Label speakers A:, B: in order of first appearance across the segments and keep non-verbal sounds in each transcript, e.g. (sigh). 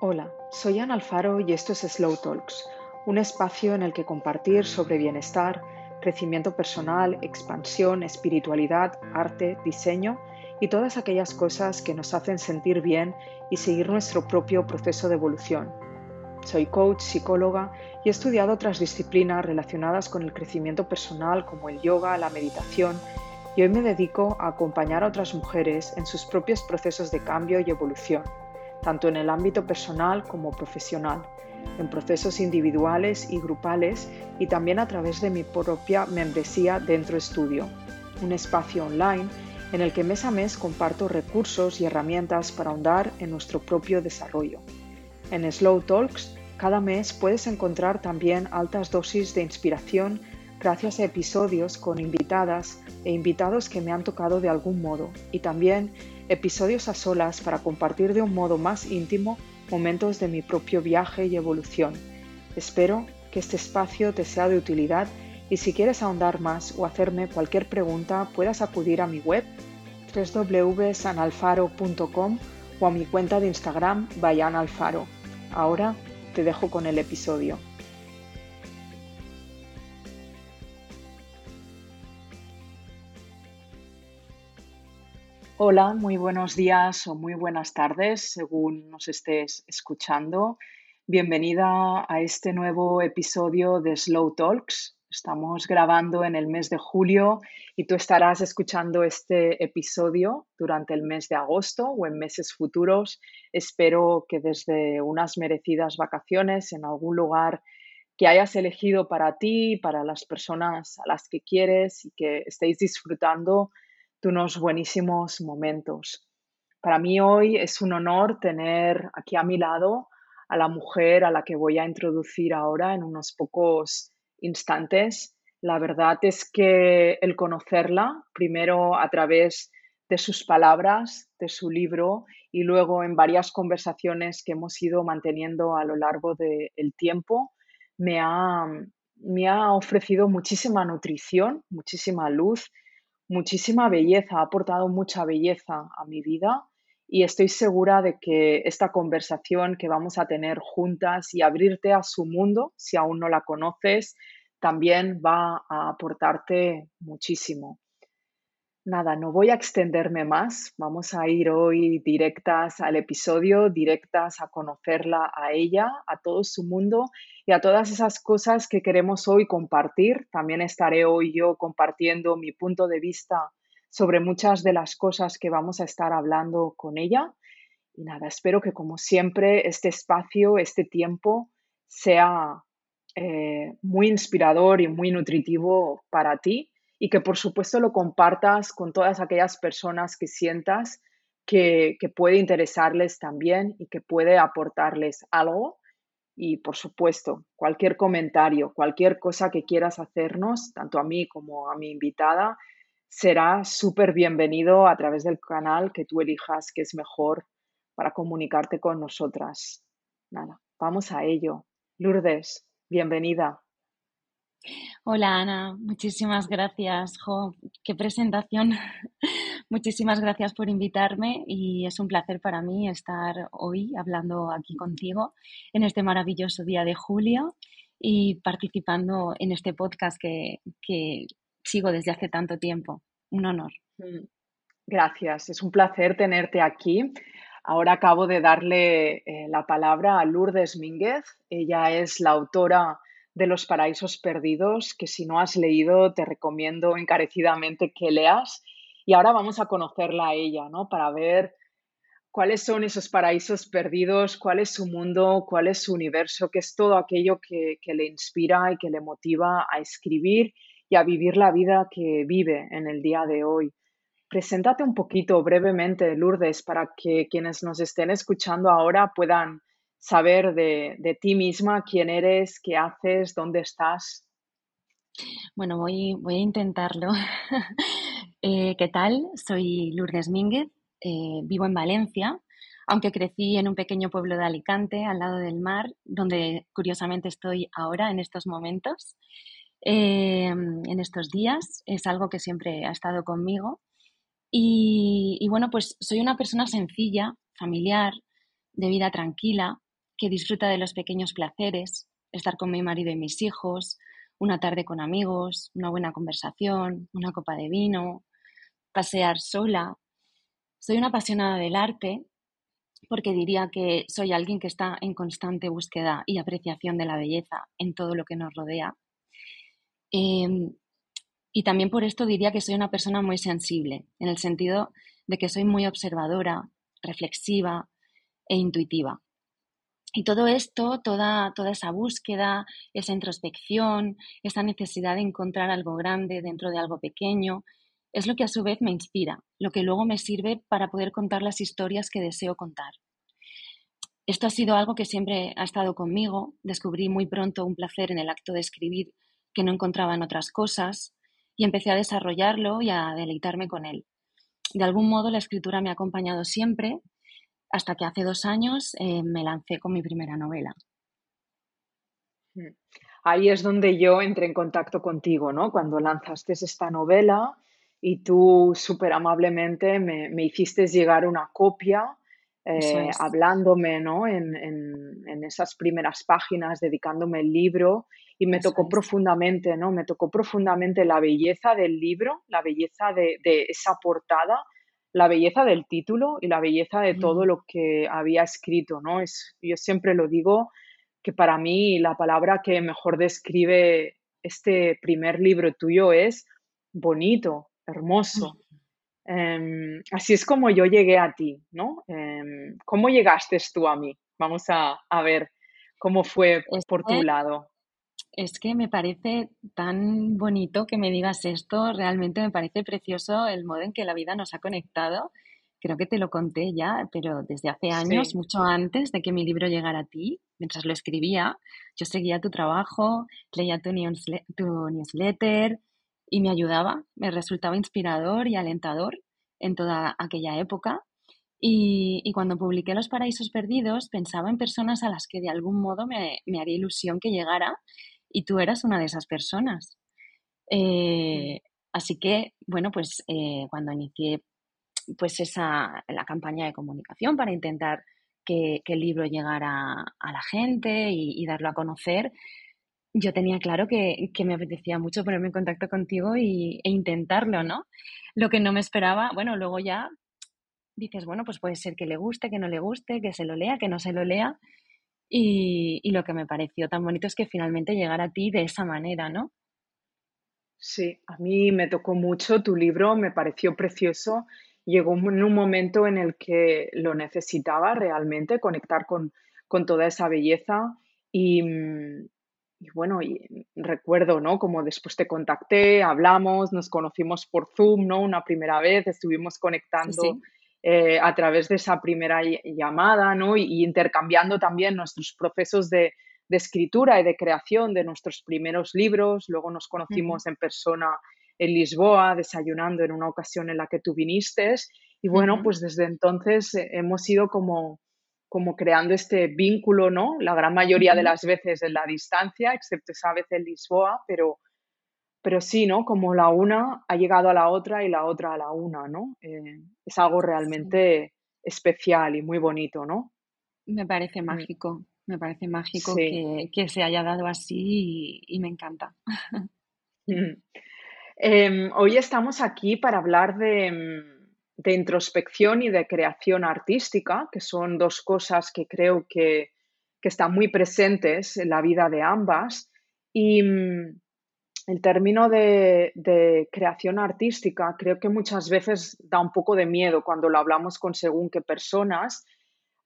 A: Hola, soy Ana Alfaro y esto es Slow Talks, un espacio en el que compartir sobre bienestar, crecimiento personal, expansión, espiritualidad, arte, diseño y todas aquellas cosas que nos hacen sentir bien y seguir nuestro propio proceso de evolución. Soy coach, psicóloga y he estudiado otras disciplinas relacionadas con el crecimiento personal como el yoga, la meditación y hoy me dedico a acompañar a otras mujeres en sus propios procesos de cambio y evolución tanto en el ámbito personal como profesional, en procesos individuales y grupales y también a través de mi propia membresía Dentro Estudio, un espacio online en el que mes a mes comparto recursos y herramientas para ahondar en nuestro propio desarrollo. En Slow Talks, cada mes puedes encontrar también altas dosis de inspiración gracias a episodios con invitadas e invitados que me han tocado de algún modo y también episodios a solas para compartir de un modo más íntimo momentos de mi propio viaje y evolución. Espero que este espacio te sea de utilidad y si quieres ahondar más o hacerme cualquier pregunta puedas acudir a mi web www.sanalfaro.com o a mi cuenta de Instagram Bayan Alfaro. Ahora te dejo con el episodio. Hola, muy buenos días o muy buenas tardes según nos estés escuchando. Bienvenida a este nuevo episodio de Slow Talks. Estamos grabando en el mes de julio y tú estarás escuchando este episodio durante el mes de agosto o en meses futuros. Espero que desde unas merecidas vacaciones en algún lugar que hayas elegido para ti, para las personas a las que quieres y que estéis disfrutando de unos buenísimos momentos. Para mí hoy es un honor tener aquí a mi lado a la mujer a la que voy a introducir ahora en unos pocos instantes. La verdad es que el conocerla, primero a través de sus palabras, de su libro y luego en varias conversaciones que hemos ido manteniendo a lo largo del tiempo, me ha, me ha ofrecido muchísima nutrición, muchísima luz muchísima belleza, ha aportado mucha belleza a mi vida y estoy segura de que esta conversación que vamos a tener juntas y abrirte a su mundo, si aún no la conoces, también va a aportarte muchísimo. Nada, no voy a extenderme más, vamos a ir hoy directas al episodio, directas a conocerla a ella, a todo su mundo y a todas esas cosas que queremos hoy compartir. También estaré hoy yo compartiendo mi punto de vista sobre muchas de las cosas que vamos a estar hablando con ella. Y nada, espero que como siempre este espacio, este tiempo sea eh, muy inspirador y muy nutritivo para ti y que por supuesto lo compartas con todas aquellas personas que sientas que, puede interesarles también y que puede aportarles algo. Y por supuesto, cualquier comentario, cualquier cosa que quieras hacernos, tanto a mí como a mi invitada, será súper bienvenido a través del canal que tú elijas que es mejor para comunicarte con nosotras. Nada, vamos a ello. Lourdes, bienvenida.
B: Hola Ana, muchísimas gracias. Jo, qué presentación. (laughs) muchísimas gracias por invitarme y es un placer para mí estar hoy hablando aquí contigo en este maravilloso día de julio y participando en este podcast que, sigo desde hace tanto tiempo. Un honor. Mm,
A: gracias, es un placer tenerte aquí. Ahora acabo de darle eh, la palabra a Lourdes Mínguez. Ella es la autora de Los Paraísos Perdidos, que si no has leído te recomiendo encarecidamente que leas. Y ahora vamos a conocerla a ella, ¿no? Para ver cuáles son esos paraísos perdidos, cuál es su mundo, cuál es su universo, qué es todo aquello que, que le inspira y que le motiva a escribir y a vivir la vida que vive en el día de hoy. Preséntate un poquito brevemente, Lourdes, para que quienes nos estén escuchando ahora puedan saber de, ti misma, quién eres, qué haces, dónde estás.
B: Bueno, voy, voy a intentarlo. (laughs) Eh, ¿Qué tal? Soy Lourdes Mínguez, eh, vivo en Valencia, aunque crecí en un pequeño pueblo de Alicante, al lado del mar, donde curiosamente estoy ahora en estos momentos. Eh, en estos días es algo que siempre ha estado conmigo. y bueno, pues soy una persona sencilla, familiar, de vida tranquila, que disfruta de los pequeños placeres, estar con mi marido y mis hijos, una tarde con amigos, una buena conversación, una copa de vino, pasear sola. Soy una apasionada del arte porque diría que soy alguien que está en constante búsqueda y apreciación de la belleza en todo lo que nos rodea. Em, y también por esto diría que soy una persona muy sensible, en el sentido de que soy muy observadora, reflexiva e intuitiva. Y todo esto, toda, toda esa búsqueda, esa introspección, esa necesidad de encontrar algo grande dentro de algo pequeño, es lo que a su vez me inspira, lo que luego me sirve para poder contar las historias que deseo contar. Esto ha sido algo que siempre ha estado conmigo. Descubrí muy pronto un placer en el acto de escribir que no encontraba en otras cosas y empecé a desarrollarlo y a deleitarme con él. De algún modo la escritura me ha acompañado siempre hasta que hace dos años eh, me lancé con mi primera novela.
A: Mm. Ahí es donde yo entré en contacto contigo, ¿no? Cuando lanzaste esta novela y tú súper amablemente me, me, hiciste llegar una copia eh, hablándome, ¿no? En, en, esas primeras páginas, dedicándome el libro y me tocó profundamente, ¿no? Me tocó profundamente la belleza del libro, la belleza de, de esa portada la belleza del título y la belleza de todo lo que había escrito, ¿no? Es, yo siempre lo digo que para mí la palabra que mejor describe este primer libro tuyo es bonito, hermoso. Em, así es como yo llegué a ti, ¿no? Em, ¿Cómo llegaste tú a mí? Vamos a, a ver cómo fue por tu lado.
B: Es que me parece tan bonito que me digas esto, realmente me parece precioso el modo en que la vida nos ha conectado. Creo que te lo conté ya, pero desde hace años, mucho antes de que mi libro llegara a ti, mientras lo escribía, yo seguía tu trabajo, leía tu, newsletter y me ayudaba, me resultaba inspirador y alentador en toda aquella época. Y, cuando publiqué Los Paraísos Perdidos, pensaba en personas a las que de algún modo me, me haría ilusión que llegara y tú eras una de esas personas. Eh, así que, bueno, pues eh, cuando inicié pues esa, la campaña de comunicación para intentar que, el libro llegara a la gente y, darlo a conocer, yo tenía claro que, me apetecía mucho ponerme en contacto contigo y, e intentarlo, ¿no? Lo que no me esperaba, bueno, luego ya dices, bueno, pues puede ser que le guste, que no le guste, que se lo lea, que no se lo lea, y, lo que me pareció tan bonito es que finalmente llegara a ti de esa manera, ¿no?
A: Sí, a mí me tocó mucho tu libro, me pareció precioso. Llegó en un momento en el que lo necesitaba realmente, conectar con, toda esa belleza. Y, bueno, recuerdo, ¿no? Como después te contacté, hablamos, nos conocimos por Zoom, ¿no? Una primera vez, estuvimos conectando eh, a través de esa primera llamada, ¿no? Y, intercambiando también nuestros procesos de, escritura y de creación de nuestros primeros libros. Luego nos conocimos en persona en Lisboa, desayunando en una ocasión en la que tú viniste. Y bueno, pues desde entonces eh, hemos ido como, como creando este vínculo, ¿no? La gran mayoría de las veces en la distancia, excepto esa vez en Lisboa, pero pero sí, ¿no? Como la una ha llegado a la otra y la otra a la una, ¿no? Eh, es algo realmente especial y muy bonito, ¿no?
B: Me parece mm. mágico, me parece mágico que, se haya dado así y, me encanta. (laughs)
A: Mm. Em, hoy estamos aquí para hablar de, de, introspección y de creación artística, que son dos cosas que creo que, que están muy presentes en la vida de ambas. Y, mm, el término de, creación artística creo que muchas veces da un poco de miedo cuando lo hablamos con según qué personas,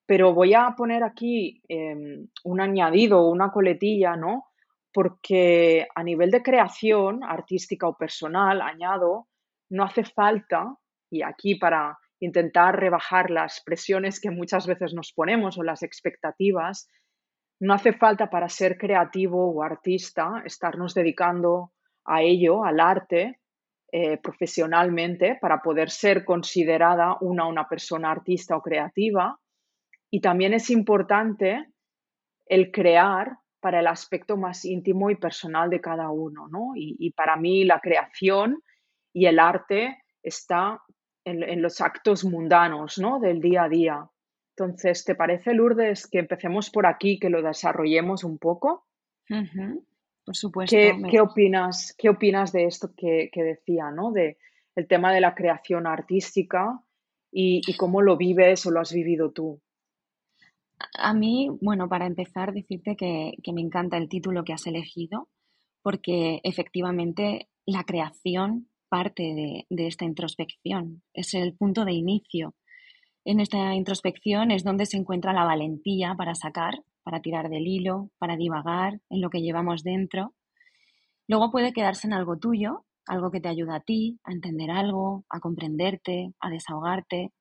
A: pero voy a poner aquí em, un añadido, una coletilla, ¿no? Porque a nivel de creación artística o personal, añado, no hace falta, y aquí para intentar rebajar las presiones que muchas veces nos ponemos o las expectativas, no hace falta para ser creativo o artista estarnos dedicando a ello, al arte, eh, profesionalmente para poder ser considerada una, una persona artista o creativa. Y también es importante el crear para el aspecto más íntimo y personal de cada uno. ¿no? Y, para mí la creación y el arte está en, en los actos mundanos ¿no? del día a día Entonces, ¿te parece, Lourdes, que empecemos por aquí, que lo desarrollemos un poco?
B: Por supuesto.
A: ¿Qué, opinas, ¿Qué opinas de esto que, decía, ¿no? De el tema de la creación artística y, cómo lo vives o lo has vivido tú.
B: A mí, bueno, para empezar, decirte que, me encanta el título que has elegido, porque efectivamente la creación parte de, de, esta introspección, es el punto de inicio. En esta introspección es donde se encuentra la valentía para sacar para tirar del hilo, para divagar en lo que llevamos dentro. Luego puede quedarse en algo tuyo, algo que te ayuda a ti, a entender algo, a comprenderte, a desahogarte.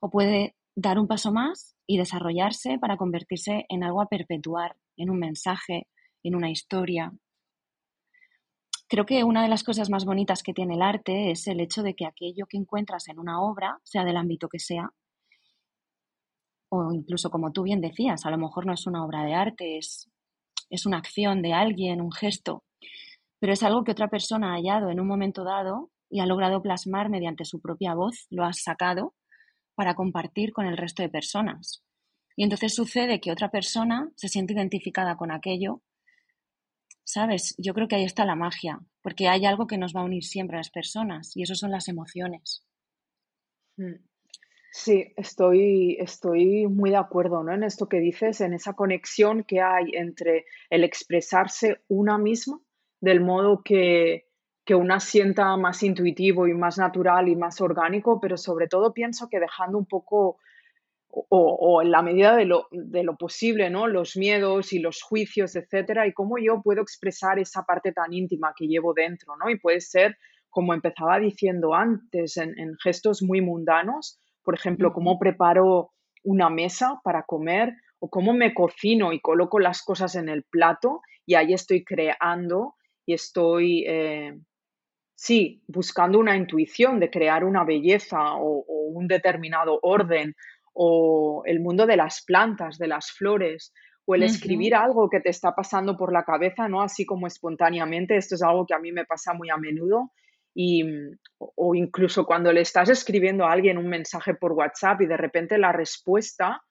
B: O puede dar un paso más y desarrollarse para convertirse en algo a perpetuar, en un mensaje, en una historia. Creo que una de las cosas más bonitas que tiene el arte es el hecho de que aquello que encuentras en una obra, sea del ámbito que sea, o incluso como tú bien decías, a lo mejor no es una obra de arte, es, es una acción de alguien, un gesto, pero es algo que otra persona ha hallado en un momento dado y ha logrado plasmar mediante su propia voz, lo ha sacado para compartir con el resto de personas. Y entonces sucede que otra persona se siente identificada con aquello. ¿Sabes? Yo creo que ahí está la magia, porque hay algo que nos va a unir siempre a las personas y eso son las emociones.
A: Mm. Sí, estoy, estoy muy de acuerdo, ¿no? En esto que dices, en esa conexión que hay entre el expresarse una misma del modo que, que una sienta más intuitivo y más natural y más orgánico, pero sobre todo pienso que dejando un poco o, o en la medida de lo, de lo posible, ¿no? Los miedos y los juicios, etcétera, y cómo yo puedo expresar esa parte tan íntima que llevo dentro, ¿no? Y puede ser, como empezaba diciendo antes, en, en gestos muy mundanos, por ejemplo, cómo preparo una mesa para comer o cómo me cocino y coloco las cosas en el plato y ahí estoy creando y estoy, eh, sí, buscando una intuición de crear una belleza o, un determinado orden o el mundo de las plantas, de las flores o el escribir algo que te está pasando por la cabeza, ¿no? Así como espontáneamente. Esto es algo que a mí me pasa muy a menudo y, o incluso cuando le estás escribiendo a alguien un mensaje por WhatsApp y de repente la respuesta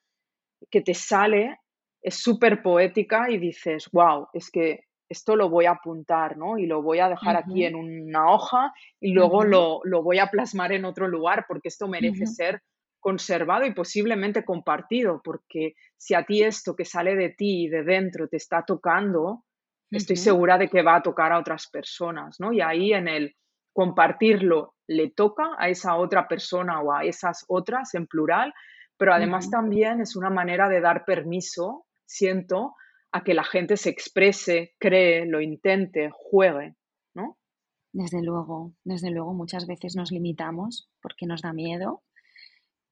A: que te sale es súper poética y dices, wow, es que esto lo voy a apuntar, ¿no? Y lo voy a dejar aquí en una hoja y luego lo, voy a plasmar en otro lugar porque esto merece ser conservado y posiblemente compartido, porque si a ti esto que sale de ti y de dentro te está tocando, estoy segura de que va a tocar a otras personas, ¿no? Y ahí en el compartirlo le toca a esa otra persona o a esas otras en plural, pero además también es una manera de dar permiso, siento, a que la gente se exprese, cree, lo intente, juegue, ¿no?
B: Desde luego, desde luego muchas veces nos limitamos porque nos da miedo,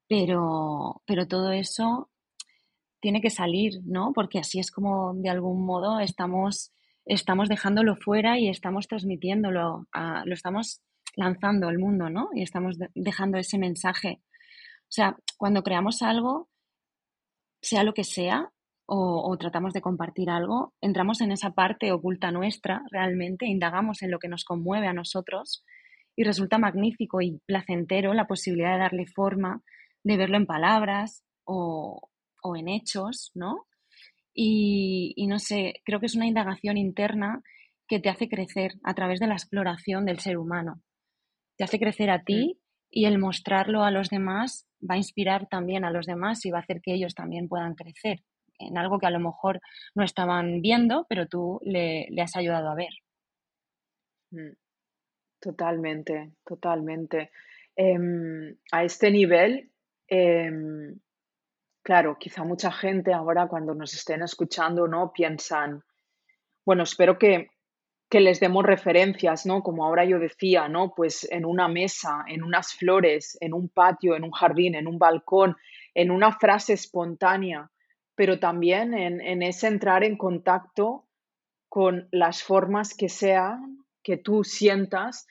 B: pero, pero todo eso tiene que salir, ¿no? Porque así es como de algún modo estamos estamos dejándolo fuera y estamos transmitiéndolo, lo estamos lanzando al mundo, ¿no? Y estamos dejando ese mensaje. O sea, cuando creamos algo, sea lo que sea, o, tratamos de compartir algo, entramos en esa parte oculta nuestra realmente, indagamos en lo que nos conmueve a nosotros y resulta magnífico y placentero la posibilidad de darle forma, de verlo en palabras o, o en hechos, ¿no? Y, no sé, creo que es una indagación interna que te hace crecer a través de la exploración del ser humano. Te hace crecer a ti y el mostrarlo a los demás va a inspirar también a los demás y va a hacer que ellos también puedan crecer en algo que a lo mejor no estaban viendo, pero tú le, has ayudado a ver.
A: Mm. Totalmente, totalmente. Em, a este nivel, em, Claro, quizá mucha gente ahora cuando nos estén escuchando, ¿no? Piensan, bueno, espero que, que les demos referencias, ¿no? Como ahora yo decía, ¿no? Pues en una mesa, en unas flores, en un patio, en un jardín, en un balcón, en una frase espontánea, pero también en, en ese entrar en contacto con las formas que sean, que tú sientas,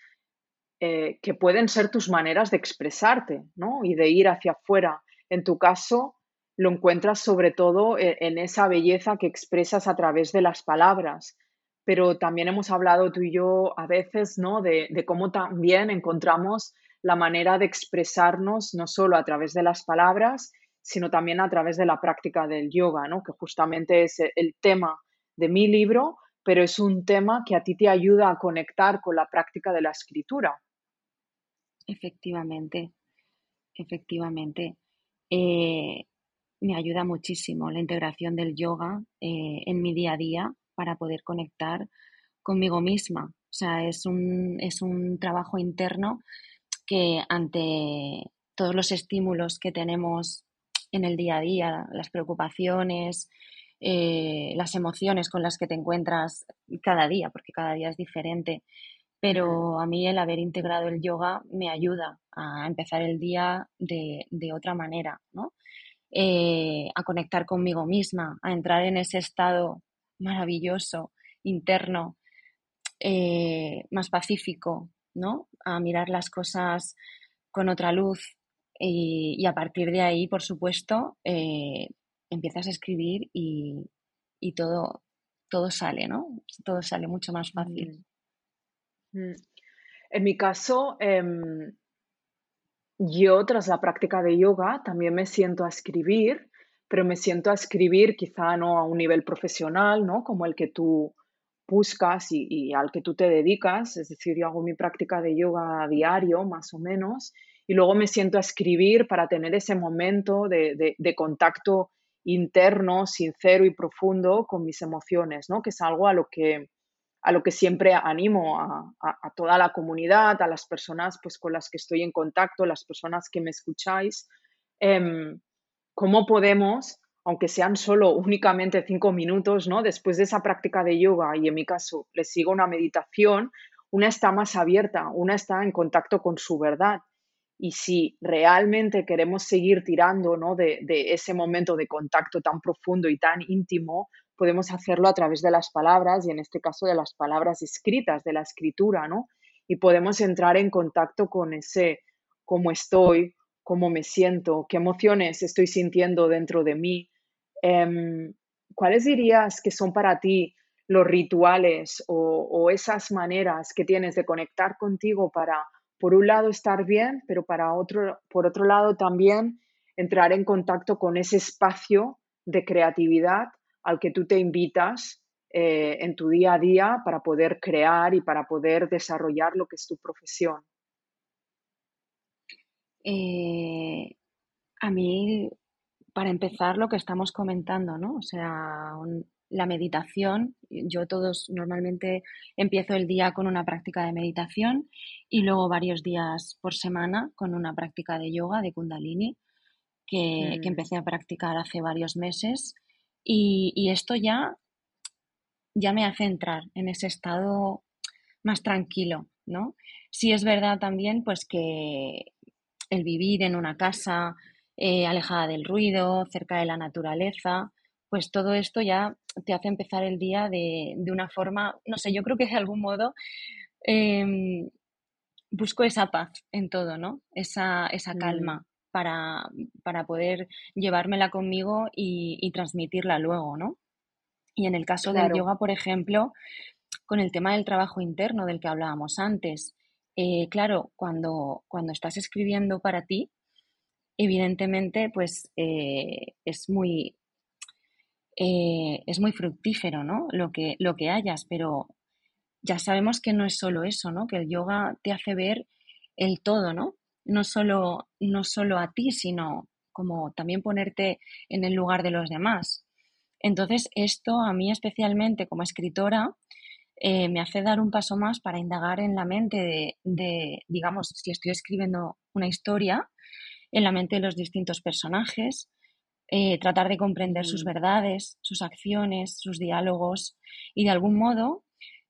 A: eh, que pueden ser tus maneras de expresarte, ¿no? Y de ir hacia afuera. En tu caso, lo encuentras sobre todo e, en, esa belleza que expresas a través de las palabras. Pero también hemos hablado tú y yo a veces, ¿no? De, cómo también encontramos la manera de expresarnos no solo a través de las palabras, sino también a través de la práctica del yoga, ¿no? que justamente es el tema de mi libro, pero es un tema que a ti te ayuda a conectar con la práctica de la escritura.
B: Efectivamente, efectivamente. Eh, me ayuda muchísimo la integración del yoga eh, en mi día a día para poder conectar conmigo misma. O sea, es un, es un trabajo interno que ante todos los estímulos que tenemos en el día a día, las preocupaciones, eh, las emociones con las que te encuentras cada día, porque cada día es diferente. Pero a mí el haber integrado el yoga me ayuda a empezar el día de, otra manera, ¿no? Eh, a conectar conmigo misma, a entrar en ese estado maravilloso, interno, eh, más pacífico, ¿no? A mirar las cosas con otra luz, y, a partir de ahí, por supuesto, eh, empiezas a escribir y, todo, todo sale, ¿no? Todo sale mucho más fácil.
A: Mm. Mm. En mi caso, em, yo tras la práctica de yoga también me siento a escribir, pero me siento a escribir quizá no a un nivel profesional, ¿no? Como el que tú buscas y, al que tú te dedicas, es decir, yo hago mi práctica de yoga a diario, más o menos, y luego me siento a escribir para tener ese momento de, contacto interno, sincero y profundo con mis emociones, ¿no? que es algo a lo que, a lo que siempre animo a, toda la comunidad, a las personas pues, con las que estoy en contacto, las personas que me escucháis, em, cómo podemos, aunque sean solo únicamente cinco minutos, ¿no? después de esa práctica de yoga y en mi caso les sigo una meditación, una está más abierta, una está en contacto con su verdad y si realmente queremos seguir tirando ¿no? de, ese momento de contacto tan profundo y tan íntimo, podemos hacerlo a través de las palabras y en este caso de las palabras escritas, de la escritura, ¿no? Y podemos entrar en contacto con ese cómo estoy, cómo me siento, qué emociones estoy sintiendo dentro de mí. Em, ¿Cuáles dirías que son para ti los rituales o esas maneras que tienes de conectar contigo para por un lado estar bien, pero para otro, por otro lado también entrar en contacto con ese espacio de creatividad al que tú te invitas eh, en tu día a día para poder crear y para poder desarrollar lo que es tu profesión.
B: Eh, a mí, para empezar, lo que estamos comentando, ¿no? O sea, la meditación. Yo todos normalmente empiezo el día con una práctica de meditación y luego varios días por semana con una práctica de yoga, de kundalini, que, mm. empecé a practicar hace varios meses. Y, esto ya, ya me hace entrar en ese estado más tranquilo, ¿no? Sí es verdad también pues que el vivir en una casa eh, alejada del ruido, cerca de la naturaleza, pues todo esto ya te hace empezar el día de, una forma, no sé, yo creo que de algún modo em, busco esa paz en todo, ¿no? Esa, esa mm. calma para, para, poder llevármela conmigo y, transmitirla luego, ¿no? Y en el caso del yoga, por ejemplo, con el tema del trabajo interno del que hablábamos antes, eh, claro, cuando, cuando estás escribiendo para ti, evidentemente, pues eh, es muy, eh, es muy fructífero, ¿no? Lo que, lo que hayas, pero ya sabemos que no es solo eso, ¿no? Que el yoga te hace ver el todo, ¿no? No solo, no solo a ti, sino como también ponerte en el lugar de los demás. Entonces, esto a mí especialmente como escritora eh, me hace dar un paso más para indagar en la mente de, de, digamos, si estoy escribiendo una historia, en la mente de los distintos personajes, eh, tratar de comprender sus mm. verdades, sus acciones, sus diálogos y de algún modo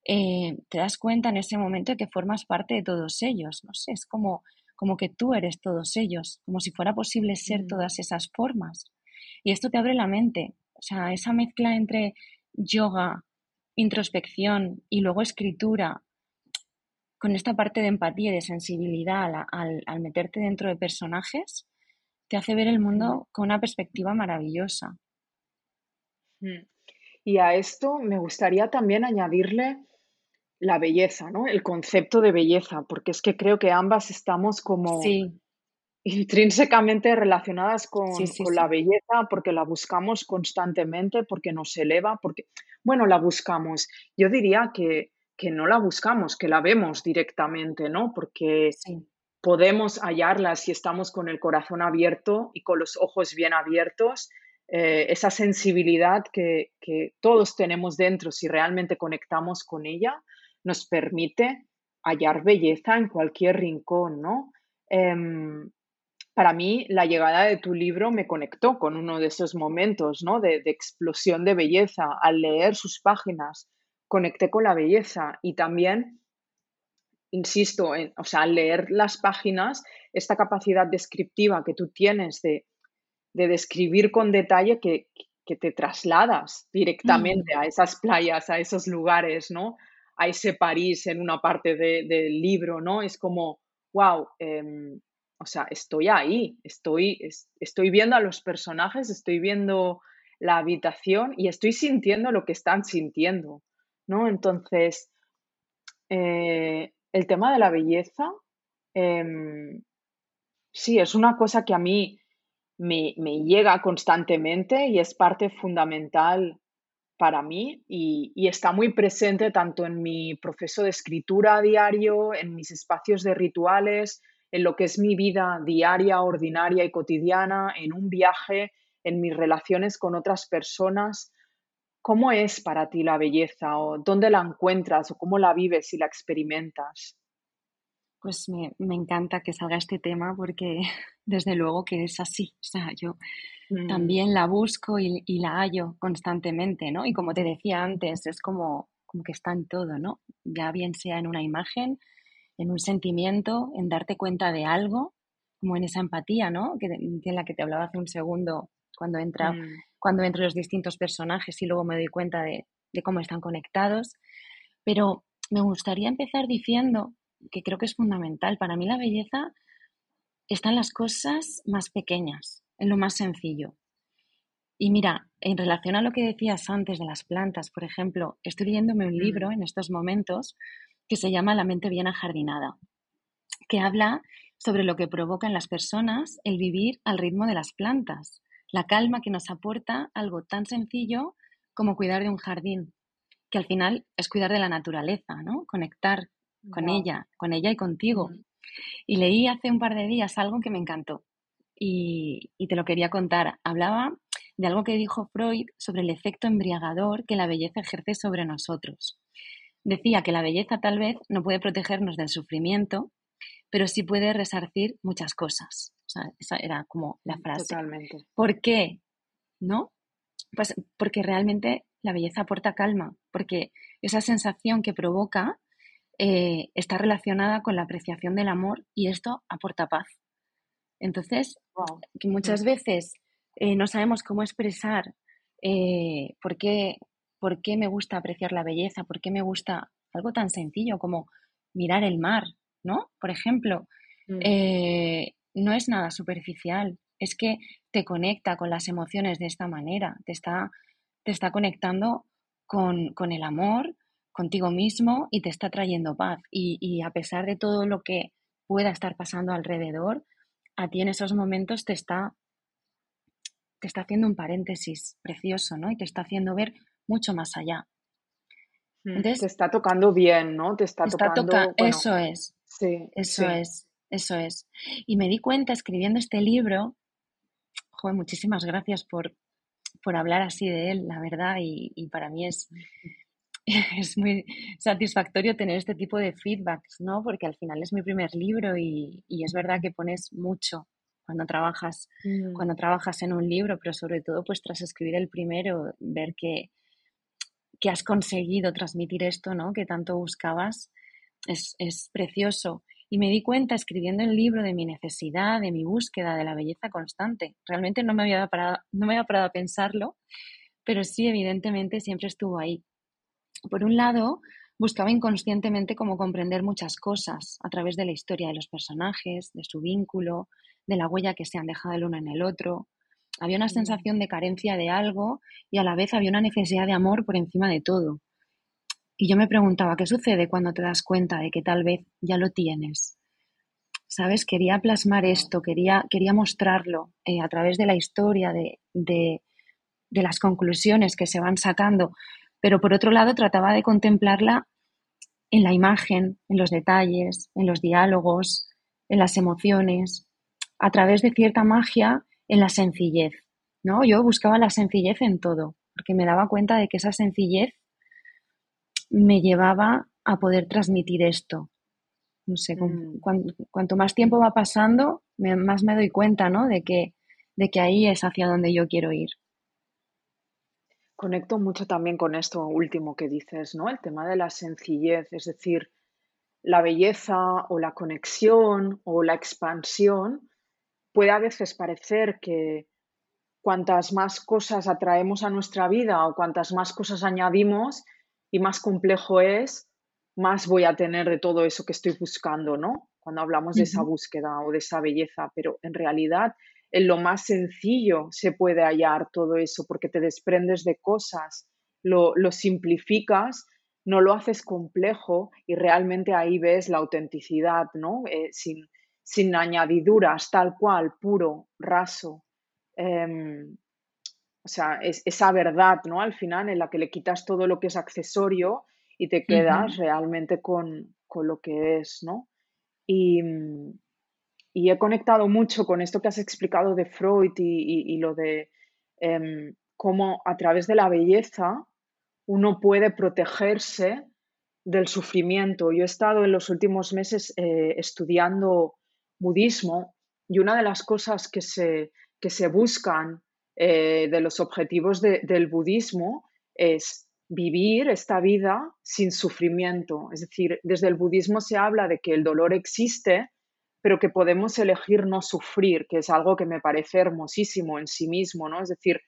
B: eh, te das cuenta en ese momento de que formas parte de todos ellos. No sé, es como, como que tú eres todos ellos, como si fuera posible ser mm. todas esas formas. Y esto te abre la mente. O sea, esa mezcla entre yoga, introspección y luego escritura, con esta parte de empatía y de sensibilidad al meterte dentro de personajes, te hace ver el mundo con una perspectiva maravillosa.
A: Mm. Y a esto me gustaría también añadirle la belleza, ¿no? El concepto de belleza, porque es que creo que ambas estamos como intrínsecamente relacionadas con, la belleza, porque la buscamos constantemente, porque nos eleva, porque, bueno, la buscamos. Yo diría que, que no la buscamos, que la vemos directamente, ¿no? Porque podemos hallarla si estamos con el corazón abierto y con los ojos bien abiertos. Eh, esa sensibilidad que, todos tenemos dentro, si realmente conectamos con ella, nos permite hallar belleza en cualquier rincón, ¿no? Em, para mí, la llegada de tu libro me conectó con uno de esos momentos, ¿no? De, explosión de belleza. Al leer sus páginas, conecté con la belleza y también, insisto, en, o sea, al leer las páginas, esta capacidad descriptiva que tú tienes de, describir con detalle que, te trasladas directamente a esas playas, a esos lugares, ¿no? A ese París en una parte del libro, ¿no? Es como, wow, o sea, estoy ahí, estoy, estoy viendo a los personajes, estoy viendo la habitación y estoy sintiendo lo que están sintiendo, ¿no? Entonces, eh, el tema de la belleza, em, sí, es una cosa que a mí me, llega constantemente y es parte fundamental para mí y, y, está muy presente tanto en mi proceso de escritura diario, en mis espacios de rituales, en lo que es mi vida diaria, ordinaria y cotidiana, en un viaje, en mis relaciones con otras personas. ¿Cómo es para ti la belleza o dónde la encuentras o cómo la vives y la experimentas?
B: Pues me, encanta que salga este tema porque (laughs) desde luego que es así. O sea, yo mm. también la busco y, la hallo constantemente, ¿no? Y como te decía antes, es como, como que está en todo, ¿no? Ya bien sea en una imagen, en un sentimiento, en darte cuenta de algo, como en esa empatía, ¿no? Que, en la que te hablaba hace un segundo, cuando entra, mm. Cuando entro los distintos personajes y luego me doy cuenta de, cómo están conectados. Pero me gustaría empezar diciendo que creo que es fundamental. Para mí la belleza está en las cosas más pequeñas, en lo más sencillo. Y mira, en relación a lo que decías antes de las plantas, por ejemplo, estoy leyéndome un mm. libro en estos momentos que se llama La mente bien ajardinada, que habla sobre lo que provoca en las personas el vivir al ritmo de las plantas, la calma que nos aporta algo tan sencillo como cuidar de un jardín, que al final es cuidar de la naturaleza, ¿no? Conectar con ella, con ella y contigo. Y leí hace un par de días algo que me encantó y, y te lo quería contar. Hablaba de algo que dijo Freud sobre el efecto embriagador que la belleza ejerce sobre nosotros. Decía que la belleza tal vez no puede protegernos del sufrimiento, pero sí puede resarcir muchas cosas. Esa era como la frase.
A: Totalmente.
B: ¿Por qué? ¿No? Pues porque realmente la belleza aporta calma, porque esa sensación que provoca eh, está relacionada con la apreciación del amor y esto aporta paz. Entonces, que muchas veces eh, no sabemos cómo expresar eh, por qué por qué me gusta apreciar la belleza, por qué me gusta algo tan sencillo como mirar el mar, ¿no? Por ejemplo, mm. eh, no es nada superficial, es que te conecta con las emociones de esta manera, te está, te está conectando con, el amor, contigo mismo y te está trayendo paz. Y, y, a pesar de todo lo que pueda estar pasando alrededor, a ti en esos momentos te está, te está haciendo un paréntesis precioso, ¿no? Y te está haciendo ver mucho más allá.
A: Mm, Entonces, te está tocando bien, ¿no? Te está, tocando.
B: eso es. Sí. Eso es. Eso es. Y me di cuenta escribiendo este libro, joder, muchísimas gracias por, por hablar así de él, la verdad, y, para mí es, (laughs) es muy satisfactorio tener este tipo de feedbacks, ¿no? Porque al final es mi primer libro y, y es verdad que pones mucho cuando trabajas, mm. cuando trabajas en un libro, pero sobre todo pues tras escribir el primero, ver que, que has conseguido transmitir esto, ¿no? Que tanto buscabas, es, precioso. Y me di cuenta escribiendo el libro de mi necesidad, de mi búsqueda, de la belleza constante. Realmente no me había parado, no me había parado a pensarlo, pero sí, evidentemente, siempre estuvo ahí. Por un lado, buscaba inconscientemente cómo comprender muchas cosas a través de la historia de los personajes, de su vínculo, de la huella que se han dejado el uno en el otro, había una sensación de carencia de algo y a la vez había una necesidad de amor por encima de todo. Y yo me preguntaba, ¿qué sucede cuando te das cuenta de que tal vez ya lo tienes? ¿sabes? Quería plasmar esto, quería, quería mostrarlo eh, a través de la historia, de, de, las conclusiones que se van sacando, pero por otro lado trataba de contemplarla en la imagen, en los detalles, en los diálogos, en las emociones, a través de cierta magia en la sencillez, ¿no? Yo buscaba la sencillez en todo, porque me daba cuenta de que esa sencillez me llevaba a poder transmitir esto. No sé, mm. cuanto, más tiempo va pasando, más me doy cuenta, ¿no? De que, de que ahí es hacia donde yo quiero ir.
A: Conecto mucho también con esto último que dices, ¿no? El tema de la sencillez, es decir, la belleza o la conexión o la expansión puede a veces parecer que cuantas más cosas atraemos a nuestra vida o cuantas más cosas añadimos y más complejo es, más voy a tener de todo eso que estoy buscando, ¿no? Cuando hablamos de esa búsqueda o de esa belleza, pero en realidad en lo más sencillo se puede hallar todo eso porque te desprendes de cosas, lo, simplificas, no lo haces complejo y realmente ahí ves la autenticidad, ¿no? Eh, sin, sin añadiduras, tal cual, puro, raso. Em, o sea, es, esa verdad, ¿no? Al final, en la que le quitas todo lo que es accesorio y te quedas realmente con, lo que es, ¿no? Y, he conectado mucho con esto que has explicado de Freud y, lo de em, cómo a través de la belleza uno puede protegerse del sufrimiento. Yo he estado en los últimos meses eh, estudiando budismo y una de las cosas que se, que se buscan eh, de los objetivos del budismo es vivir esta vida sin sufrimiento. Es decir, desde el budismo se habla de que el dolor existe, pero que podemos elegir no sufrir, que es algo que me parece hermosísimo en sí mismo, ¿no? Es decir,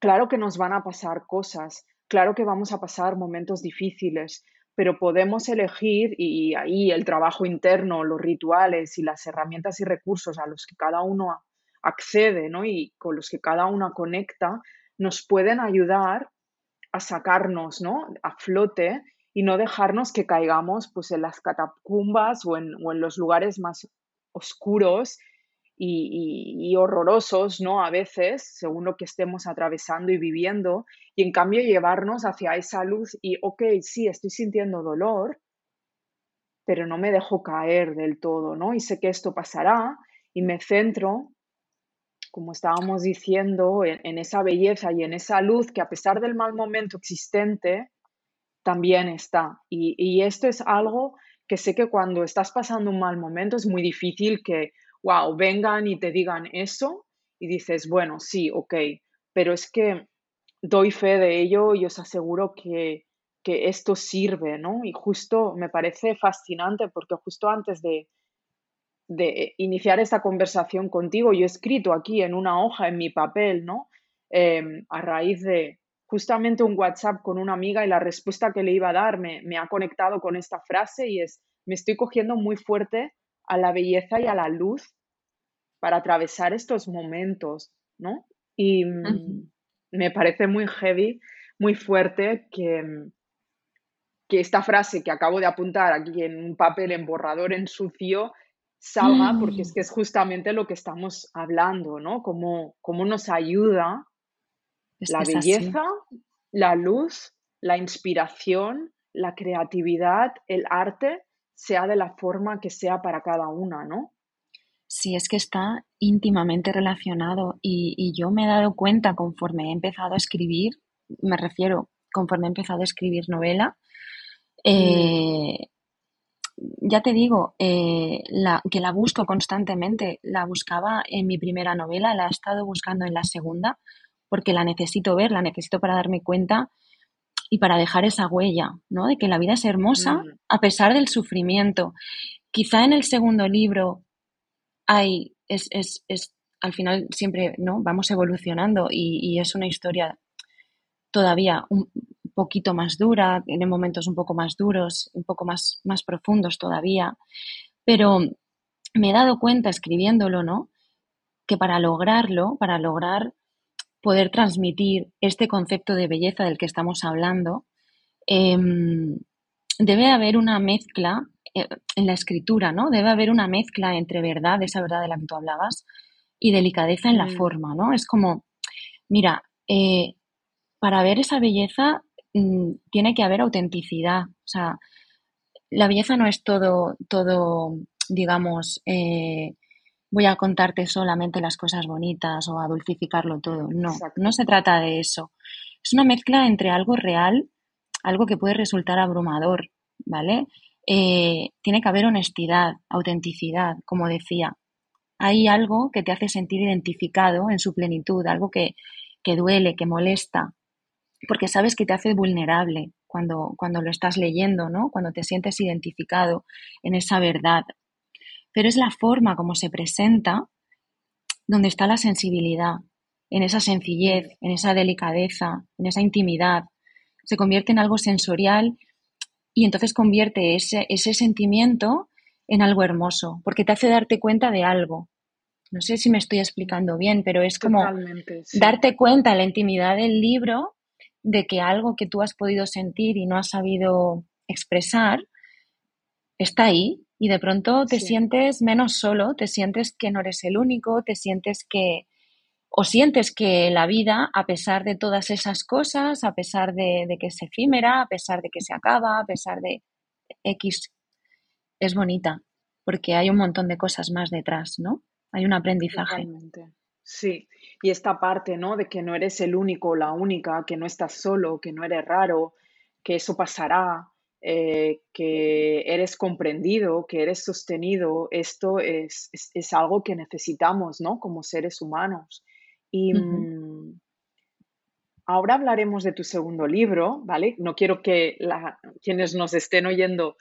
A: claro que nos van a pasar cosas, claro que vamos a pasar momentos difíciles, pero podemos elegir y ahí el trabajo interno, los rituales y las herramientas y recursos a los que cada uno accede ¿no? y con los que cada uno conecta nos pueden ayudar a sacarnos ¿no? a flote y no dejarnos que caigamos pues, en las catacumbas o en, o en los lugares más oscuros y, horrorosos, ¿no? A veces, según lo que estemos atravesando y viviendo, y en cambio llevarnos hacia esa luz y, ok, sí, estoy sintiendo dolor, pero no me dejo caer del todo, ¿no? Y sé que esto pasará y me centro, como estábamos diciendo, en, esa belleza y en esa luz que a pesar del mal momento existente, también está. Y, y esto es algo que sé que cuando estás pasando un mal momento es muy difícil que wow, vengan y te digan eso y dices, bueno, sí, ok, pero es que doy fe de ello y os aseguro que, esto sirve, ¿no? Y justo me parece fascinante porque justo antes de, de iniciar esta conversación contigo, yo he escrito aquí en una hoja, en mi papel, ¿no? Em, a raíz de justamente un WhatsApp con una amiga y la respuesta que le iba a dar me, me ha conectado con esta frase y es, me estoy cogiendo muy fuerte a la belleza y a la luz para atravesar estos momentos, ¿no? Y mm, me parece muy heavy, muy fuerte que, mm, que esta frase que acabo de apuntar aquí en un papel en borrador en sucio salga, porque es mm. que es justamente lo que estamos hablando, ¿no? Cómo, cómo nos ayuda la belleza, la luz, la inspiración, la creatividad, el arte, sea de la forma que sea para cada una, ¿no?
B: Sí, es que está íntimamente relacionado y, yo me he dado cuenta conforme he empezado a escribir, me refiero, conforme he empezado a escribir novela, eh, ya te digo, eh, que la busco constantemente, la buscaba en mi primera novela, la he estado buscando en la segunda, porque la necesito ver, la necesito para darme cuenta y para dejar esa huella, ¿no? De que la vida es hermosa mm. a pesar del sufrimiento. Quizá en el segundo libro hay, es, es, es, al final siempre, ¿no? Vamos evolucionando y, es una historia todavía un poquito más dura, tiene momentos un poco más duros, un poco más, más profundos todavía, pero me he dado cuenta escribiéndolo, ¿no? Que para lograrlo, para lograr poder transmitir este concepto de belleza del que estamos hablando, em, debe haber una mezcla eh, en la escritura, ¿no? Debe haber una mezcla entre verdad, esa verdad de la que tú hablabas, y delicadeza en la mm. forma, ¿no? Es como, mira, eh, para ver esa belleza mm, tiene que haber autenticidad. O sea, la belleza no es todo, todo, digamos, eh, voy a contarte solamente las cosas bonitas o a dulcificarlo todo. No, no se trata de eso. Es una mezcla entre algo real, algo que puede resultar abrumador, ¿vale? Eh, tiene que haber honestidad, autenticidad, como decía. Hay algo que te hace sentir identificado en su plenitud, algo que, que duele, que molesta, porque sabes que te hace vulnerable cuando, cuando lo estás leyendo, ¿no? Cuando te sientes identificado en esa verdad. Pero es la forma como se presenta donde está la sensibilidad, en esa sencillez, en esa delicadeza, en esa intimidad. Se convierte en algo sensorial y entonces convierte ese, ese sentimiento en algo hermoso, porque te hace darte cuenta de algo, no sé si me estoy explicando bien, pero es como darte cuenta en la intimidad del libro de que algo que tú has podido sentir y no has sabido expresar está ahí y de pronto te sientes menos solo, te sientes que no eres el único, te sientes que o sientes que la vida, a pesar de todas esas cosas, a pesar de, de que es efímera, a pesar de que se acaba, a pesar de X, es bonita, porque hay un montón de cosas más detrás, ¿no? Hay un aprendizaje.
A: Sí, y esta parte, ¿no? De que no eres el único o la única, que no estás solo, que no eres raro, que eso pasará, eh, que eres comprendido, que eres sostenido, esto es, algo que necesitamos, ¿no? Como seres humanos. Y mm, ahora hablaremos de tu segundo libro, ¿vale? No quiero que quienes nos estén oyendo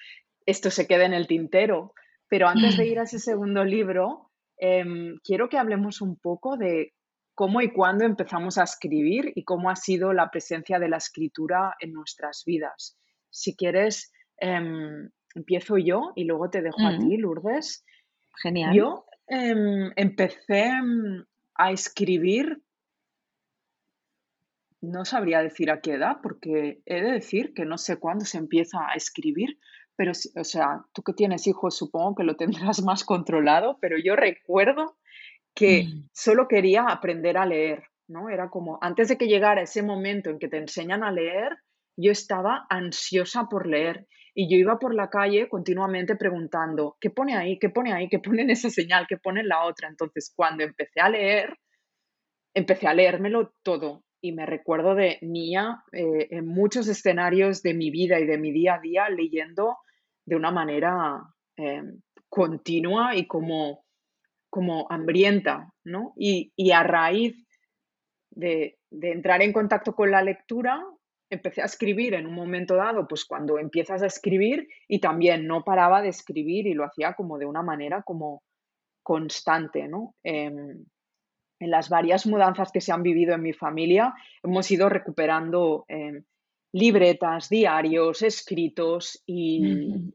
A: esto se quede en el tintero, pero antes de (laughs) ir a ese segundo libro, Em, quiero que hablemos un poco de cómo y cuándo empezamos a escribir y cómo ha sido la presencia de la escritura en nuestras vidas. Si quieres, em, empiezo yo y luego te dejo a ti, Lourdes.
B: Genial.
A: Yo em, empecé a escribir, no sabría decir a qué edad, porque he de decir que no sé cuándo se empieza a escribir, pero, o sea, tú que tienes hijos, supongo que lo tendrás (laughs) más controlado, pero yo recuerdo que mm. solo quería aprender a leer, ¿no? Era como, antes de que llegara ese momento en que te enseñan a leer, yo estaba ansiosa por leer y yo iba por la calle continuamente preguntando, ¿qué pone ahí? ¿Qué pone ahí? ¿Qué pone en esa señal? ¿Qué pone en la otra? Entonces, cuando empecé a leer, empecé a leérmelo todo y me recuerdo de niña eh, en muchos escenarios de mi vida y de mi día a día leyendo de una manera eh, continua y como, como hambrienta, ¿no? Y, a raíz de, entrar en contacto con la lectura, empecé a escribir en un momento dado, pues cuando empiezas a escribir y también no paraba de escribir y lo hacía como de una manera como constante, ¿no? Em, en las varias mudanzas que se han vivido en mi familia, hemos ido recuperando em, libretas, diarios, escritos y,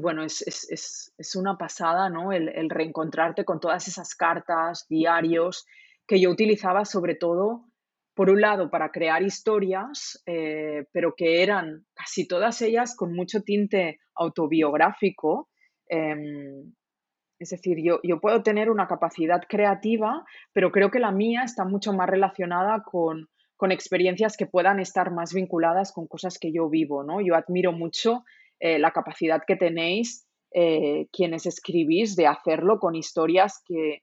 A: bueno, es, una pasada, ¿no? El, reencontrarte con todas esas cartas, diarios, que yo utilizaba sobre todo, por un lado, para crear historias, eh, pero que eran casi todas ellas con mucho tinte autobiográfico. Em, es decir, yo, yo, puedo tener una capacidad creativa, pero creo que la mía está mucho más relacionada con, con experiencias que puedan estar más vinculadas con cosas que yo vivo, ¿no? Yo admiro mucho eh, la capacidad que tenéis eh, quienes escribís de hacerlo con historias que,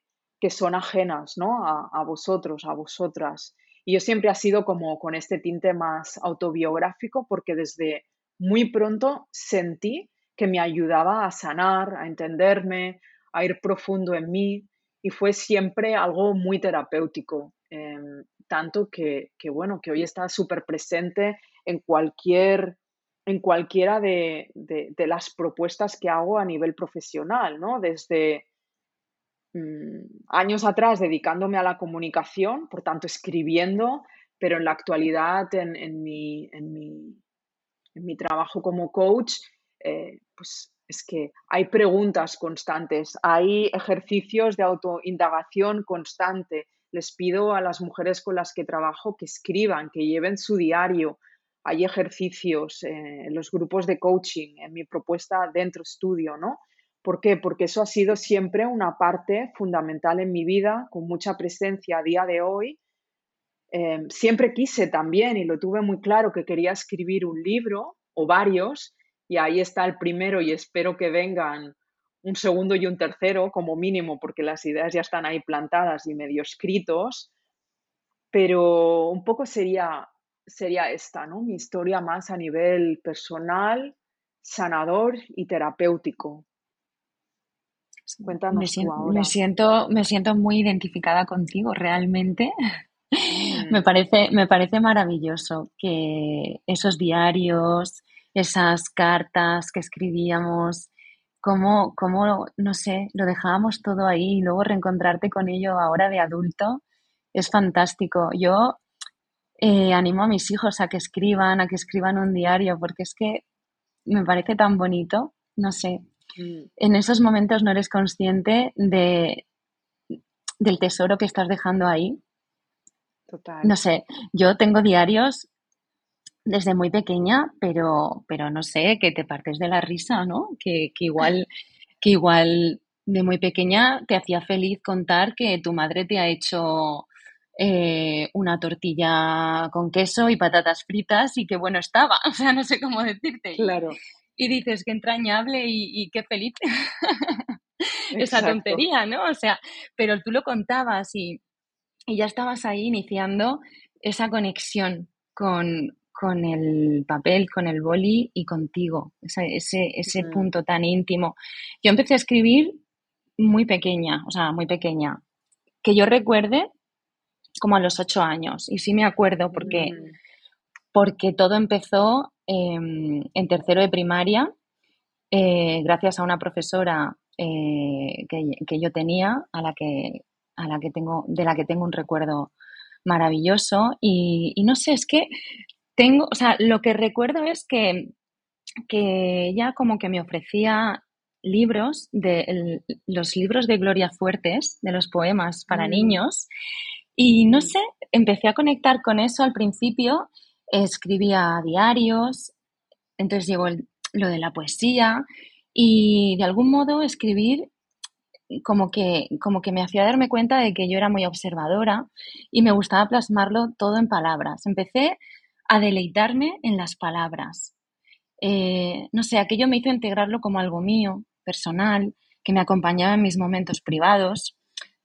A: son ajenas, ¿no? A, vosotros, a vosotras. Y yo siempre ha sido como con este tinte más autobiográfico porque desde muy pronto sentí que me ayudaba a sanar, a entenderme, a ir profundo en mí y fue siempre algo muy terapéutico. Em, tanto que, bueno, que hoy está súper presente en cualquier en cualquiera de, las propuestas que hago a nivel profesional, ¿no? Desde mm, años atrás dedicándome a la comunicación, por tanto escribiendo, pero en la actualidad en, mi, trabajo como coach, eh, pues es que hay preguntas constantes, hay ejercicios de autoindagación constante, les pido a las mujeres con las que trabajo que escriban, que lleven su diario, hay ejercicios en los grupos de coaching, en mi propuesta dentro estudio, ¿no? ¿Por qué? Porque eso ha sido siempre una parte fundamental en mi vida, con mucha presencia a día de hoy. Em, siempre quise también, y lo tuve muy claro, que quería escribir un libro o varios, y ahí está el primero y espero que vengan un segundo y un tercero como mínimo, porque las ideas ya están ahí plantadas y medio escritos, pero un poco sería, sería esta, ¿no? Mi historia más a nivel personal, sanador y terapéutico.
B: Cuéntanos me siento, ahora. Me siento, me siento muy identificada contigo, realmente. (laughs) me, mm. parece, me parece maravilloso que esos diarios, esas cartas que escribíamos, cómo, cómo, no sé, lo dejábamos todo ahí y luego reencontrarte con ello ahora de adulto es fantástico. Yo eh, animo a mis hijos a que escriban, a que escriban un diario, porque es que me parece tan bonito, no sé. Mm. En esos momentos no eres consciente de, del tesoro que estás dejando ahí. Total. No sé, yo tengo diarios desde muy pequeña, pero, pero no sé, que te partes de la risa, ¿no? Que, igual, que igual de muy pequeña te hacía feliz contar que tu madre te ha hecho eh, una tortilla con queso y patatas fritas y qué bueno estaba. (laughs) O sea, no sé cómo decirte.
A: Claro.
B: Y dices qué entrañable y, qué feliz (laughs) esa tontería, ¿no? O sea, pero tú lo contabas y, y ya estabas ahí iniciando esa conexión con, con el papel, con el boli y contigo, ese, ese, punto tan íntimo. Yo empecé a escribir muy pequeña, o sea, muy pequeña. Que yo recuerde como a los ocho años. Y sí me acuerdo porque, mm. porque todo empezó em, en tercero de primaria, eh, gracias a una profesora eh, que, yo tenía, a la que, a la que tengo, de la que tengo un recuerdo maravilloso. Y, y no sé, es que tengo, o sea, lo que recuerdo es que, que ella como que me ofrecía libros de los libros de Gloria Fuertes, de los poemas para mm. niños. Y no sé, empecé a conectar con eso al principio, escribía diarios, entonces llegó lo de la poesía y de algún modo escribir como que, como que me hacía darme cuenta de que yo era muy observadora y me gustaba plasmarlo todo en palabras. Empecé a deleitarme en las palabras. Eh, no sé, aquello me hizo integrarlo como algo mío, personal, que me acompañaba en mis momentos privados.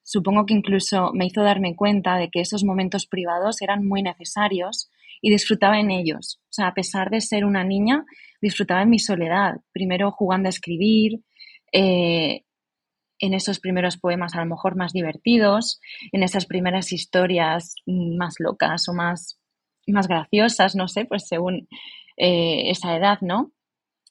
B: Supongo que incluso me hizo darme cuenta de que esos momentos privados eran muy necesarios y disfrutaba en ellos. O sea, a pesar de ser una niña, disfrutaba en mi soledad. Primero jugando a escribir, eh, en esos primeros poemas a lo mejor más divertidos, en esas primeras historias más locas o más más graciosas, no sé, pues según eh, esa edad, ¿no?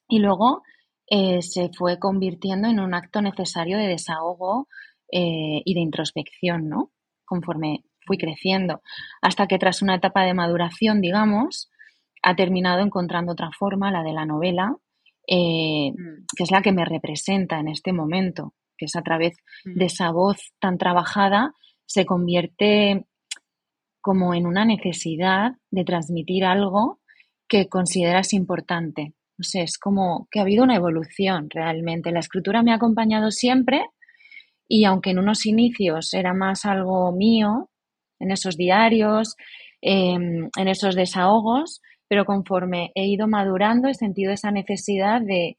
B: Y luego eh, se fue convirtiendo en un acto necesario de desahogo eh, y de introspección, ¿no? Conforme fui creciendo, hasta que tras una etapa de maduración, digamos, ha terminado encontrando otra forma, la de la novela, mm. que es la que me representa en este momento, que es a través de mm. esa voz tan trabajada, se convierte como en una necesidad de transmitir algo que consideras importante. No sé, es como que ha habido una evolución realmente. La escritura me ha acompañado siempre y aunque en unos inicios era más algo mío, en esos diarios, em, en esos desahogos, pero conforme he ido madurando he sentido esa necesidad de,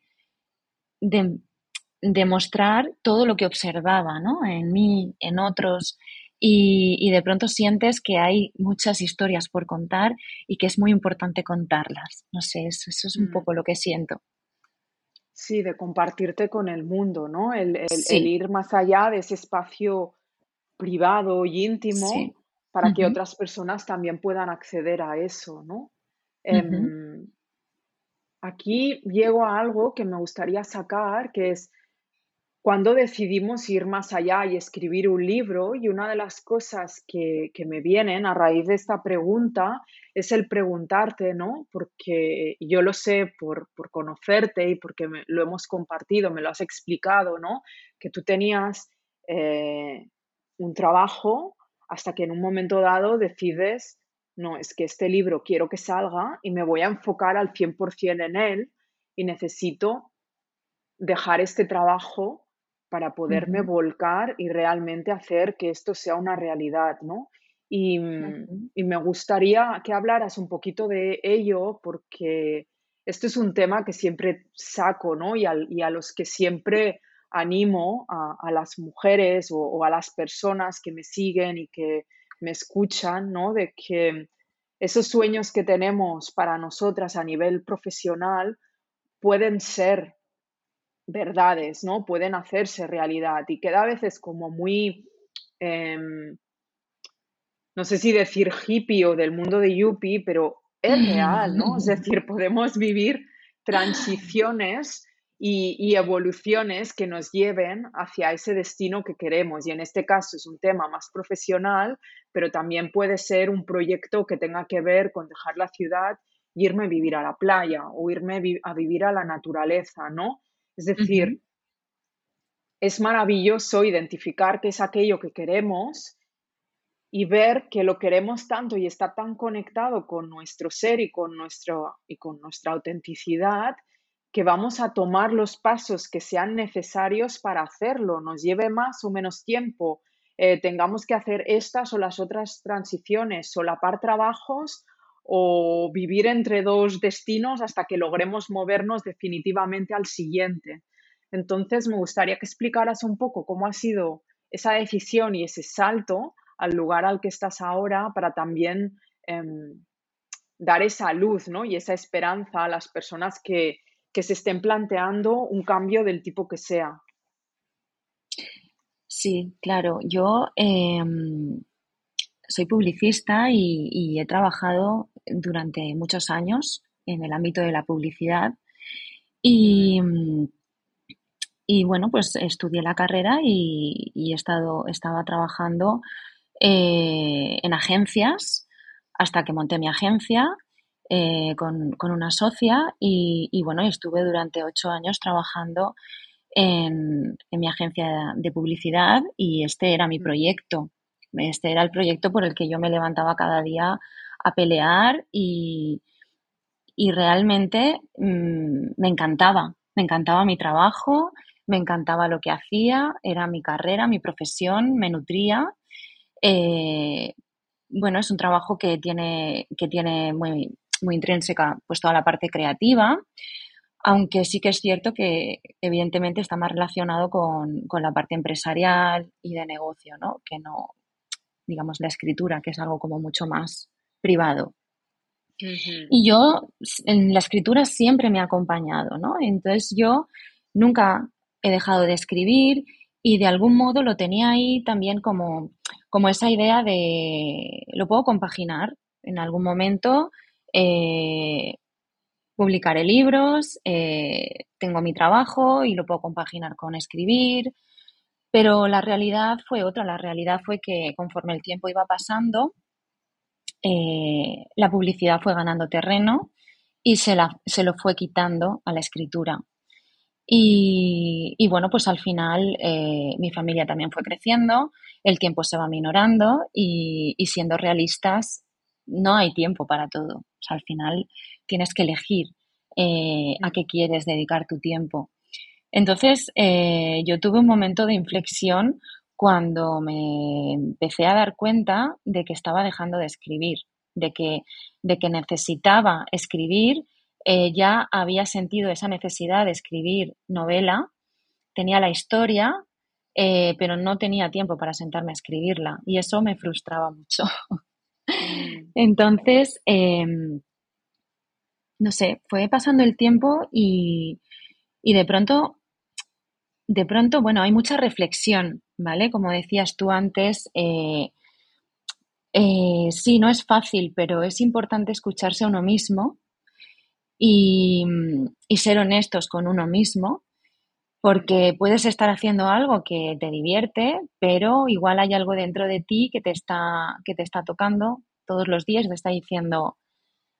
B: de, mostrar todo lo que observaba ¿no? en mí, en otros, y, de pronto sientes que hay muchas historias por contar y que es muy importante contarlas. No sé, eso, es un mm. poco lo que siento.
A: Sí, de compartirte con el mundo, ¿no? El, ir más allá de ese espacio privado y íntimo para que otras personas también puedan acceder a eso, ¿no? Em, aquí llego a algo que me gustaría sacar, que es cuando decidimos ir más allá y escribir un libro, y una de las cosas que, me vienen a raíz de esta pregunta es el preguntarte, ¿no? Porque yo lo sé por, conocerte y porque lo hemos compartido, me lo has explicado, ¿no? Que tú tenías eh, un trabajo hasta que en un momento dado decides no, es que este libro quiero que salga y me voy a enfocar al 100% en él y necesito dejar este trabajo para poderme volcar y realmente hacer que esto sea una realidad, ¿no? Y, me gustaría que hablaras un poquito de ello porque esto es un tema que siempre saco, ¿no? Y, a los que siempre animo a, las mujeres o, a las personas que me siguen y que me escuchan, ¿no? De que esos sueños que tenemos para nosotras a nivel profesional pueden ser verdades, ¿no? Pueden hacerse realidad y que a veces como muy, em, no sé si decir hippie o del mundo de yuppie, pero es real, ¿no? Es decir, podemos vivir transiciones y, evoluciones que nos lleven hacia ese destino que queremos. Y en este caso es un tema más profesional, pero también puede ser un proyecto que tenga que ver con dejar la ciudad e irme a vivir a la playa o irme a vivir a la naturaleza, ¿no? Es decir, es maravilloso identificar qué es aquello que queremos y ver que lo queremos tanto y está tan conectado con nuestro ser y con, nuestro, y con nuestra autenticidad que vamos a tomar los pasos que sean necesarios para hacerlo, nos lleve más o menos tiempo, eh, tengamos que hacer estas o las otras transiciones, solapar trabajos o vivir entre dos destinos hasta que logremos movernos definitivamente al siguiente. Entonces, me gustaría que explicaras un poco cómo ha sido esa decisión y ese salto al lugar al que estás ahora para también em, dar esa luz ¿no? y esa esperanza a las personas que, se estén planteando un cambio del tipo que sea.
B: Sí, claro. Yo em, soy publicista y, he trabajado durante muchos años en el ámbito de la publicidad y, y bueno, pues estudié la carrera y, he estado, estaba trabajando eh, en agencias hasta que monté mi agencia eh, con, una socia y, bueno, estuve durante ocho años trabajando en, en mi agencia de publicidad y este era mi proyecto. Este era el proyecto por el que yo me levantaba cada día a pelear y, realmente mm, me encantaba, me encantaba mi trabajo, me encantaba lo que hacía, era mi carrera, mi profesión, me nutría. Eh, bueno, es un trabajo que tiene, que tiene muy, muy intrínseca pues toda la parte creativa, aunque sí que es cierto que evidentemente está más relacionado con, con la parte empresarial y de negocio, ¿no? Que no, digamos, la escritura, que es algo como mucho más privado. Y yo, en la escritura siempre me ha acompañado, ¿no? Entonces yo nunca he dejado de escribir y de algún modo lo tenía ahí también como, como esa idea de, lo puedo compaginar en algún momento, eh, publicaré libros, eh, tengo mi trabajo y lo puedo compaginar con escribir, pero la realidad fue otra, la realidad fue que conforme el tiempo iba pasando, eh, la publicidad fue ganando terreno y se, se, lo fue quitando a la escritura. Y, bueno, pues al final eh, mi familia también fue creciendo, el tiempo se va minorando y, siendo realistas, no hay tiempo para todo. al final tienes que elegir eh, a qué quieres dedicar tu tiempo. Entonces, yo tuve un momento de inflexión cuando me empecé a dar cuenta de que estaba dejando de escribir, de que, de que necesitaba escribir, eh, ya había sentido esa necesidad de escribir novela, tenía la historia, eh, pero no tenía tiempo para sentarme a escribirla y eso me frustraba mucho. Mm. (laughs) Entonces, em, no sé, fue pasando el tiempo y, y de pronto, de pronto, bueno, hay mucha reflexión, ¿vale? Como decías tú antes, eh, eh, sí, no es fácil, pero es importante escucharse a uno mismo y, ser honestos con uno mismo, porque puedes estar haciendo algo que te divierte, pero igual hay algo dentro de ti que te está, que te está tocando todos los días, te está diciendo,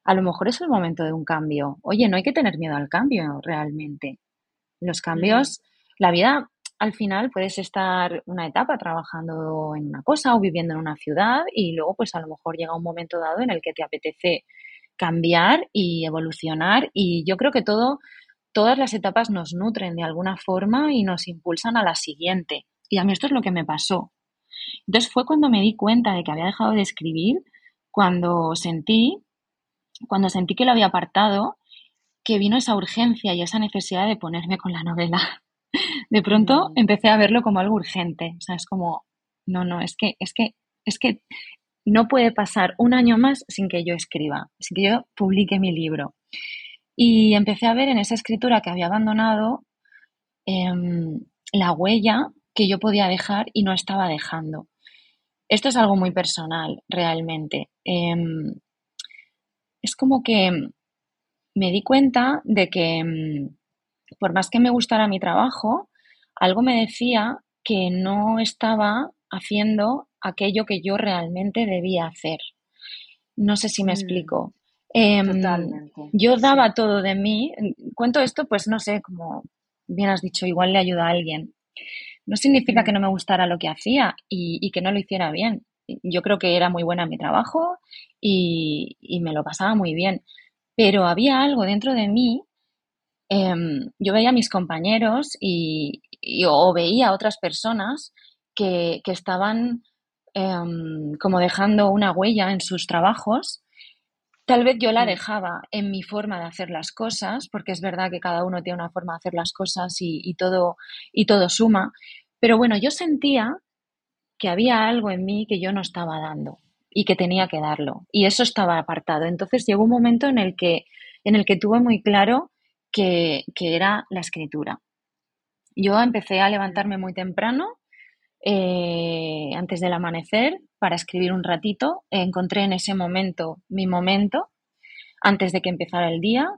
B: a lo mejor es el momento de un cambio. Oye, no hay que tener miedo al cambio realmente. Los cambios, la vida al final puedes estar una etapa trabajando en una cosa o viviendo en una ciudad y luego pues a lo mejor llega un momento dado en el que te apetece cambiar y evolucionar y yo creo que todo todas las etapas nos nutren de alguna forma y nos impulsan a la siguiente. Y a mí esto es lo que me pasó. Entonces fue cuando me di cuenta de que había dejado de escribir, cuando sentí, cuando sentí que lo había apartado, que vino esa urgencia y esa necesidad de ponerme con la novela. De pronto empecé a verlo como algo urgente. O sea, es como, no, no, es que, es que, es que no puede pasar un año más sin que yo escriba, sin que yo publique mi libro. Y empecé a ver en esa escritura que había abandonado em, la huella que yo podía dejar y no estaba dejando. Esto es algo muy personal, realmente. Em, es como que me di cuenta de que em, por más que me gustara mi trabajo, algo me decía que no estaba haciendo aquello que yo realmente debía hacer. No sé si me mm. explico. Em, yo daba todo de mí. Cuento esto, pues no sé, como bien has dicho, igual le ayuda a alguien. No significa que no me gustara lo que hacía y, que no lo hiciera bien. Yo creo que era muy buena en mi trabajo y, me lo pasaba muy bien. Pero había algo dentro de mí. Em, yo veía a mis compañeros y, o veía a otras personas que, estaban em, como dejando una huella en sus trabajos Tal vez yo la mm. dejaba en mi forma de hacer las cosas, porque es verdad que cada uno tiene una forma de hacer las cosas y, todo, y todo suma. Pero bueno, yo sentía que había algo en mí que yo no estaba dando y que tenía que darlo. Y eso estaba apartado. Entonces llegó un momento en el que, en el que tuve muy claro que, que era la escritura. Yo empecé a levantarme muy temprano, eh, antes del amanecer, para escribir un ratito. Encontré en ese momento mi momento, antes de que empezara el día.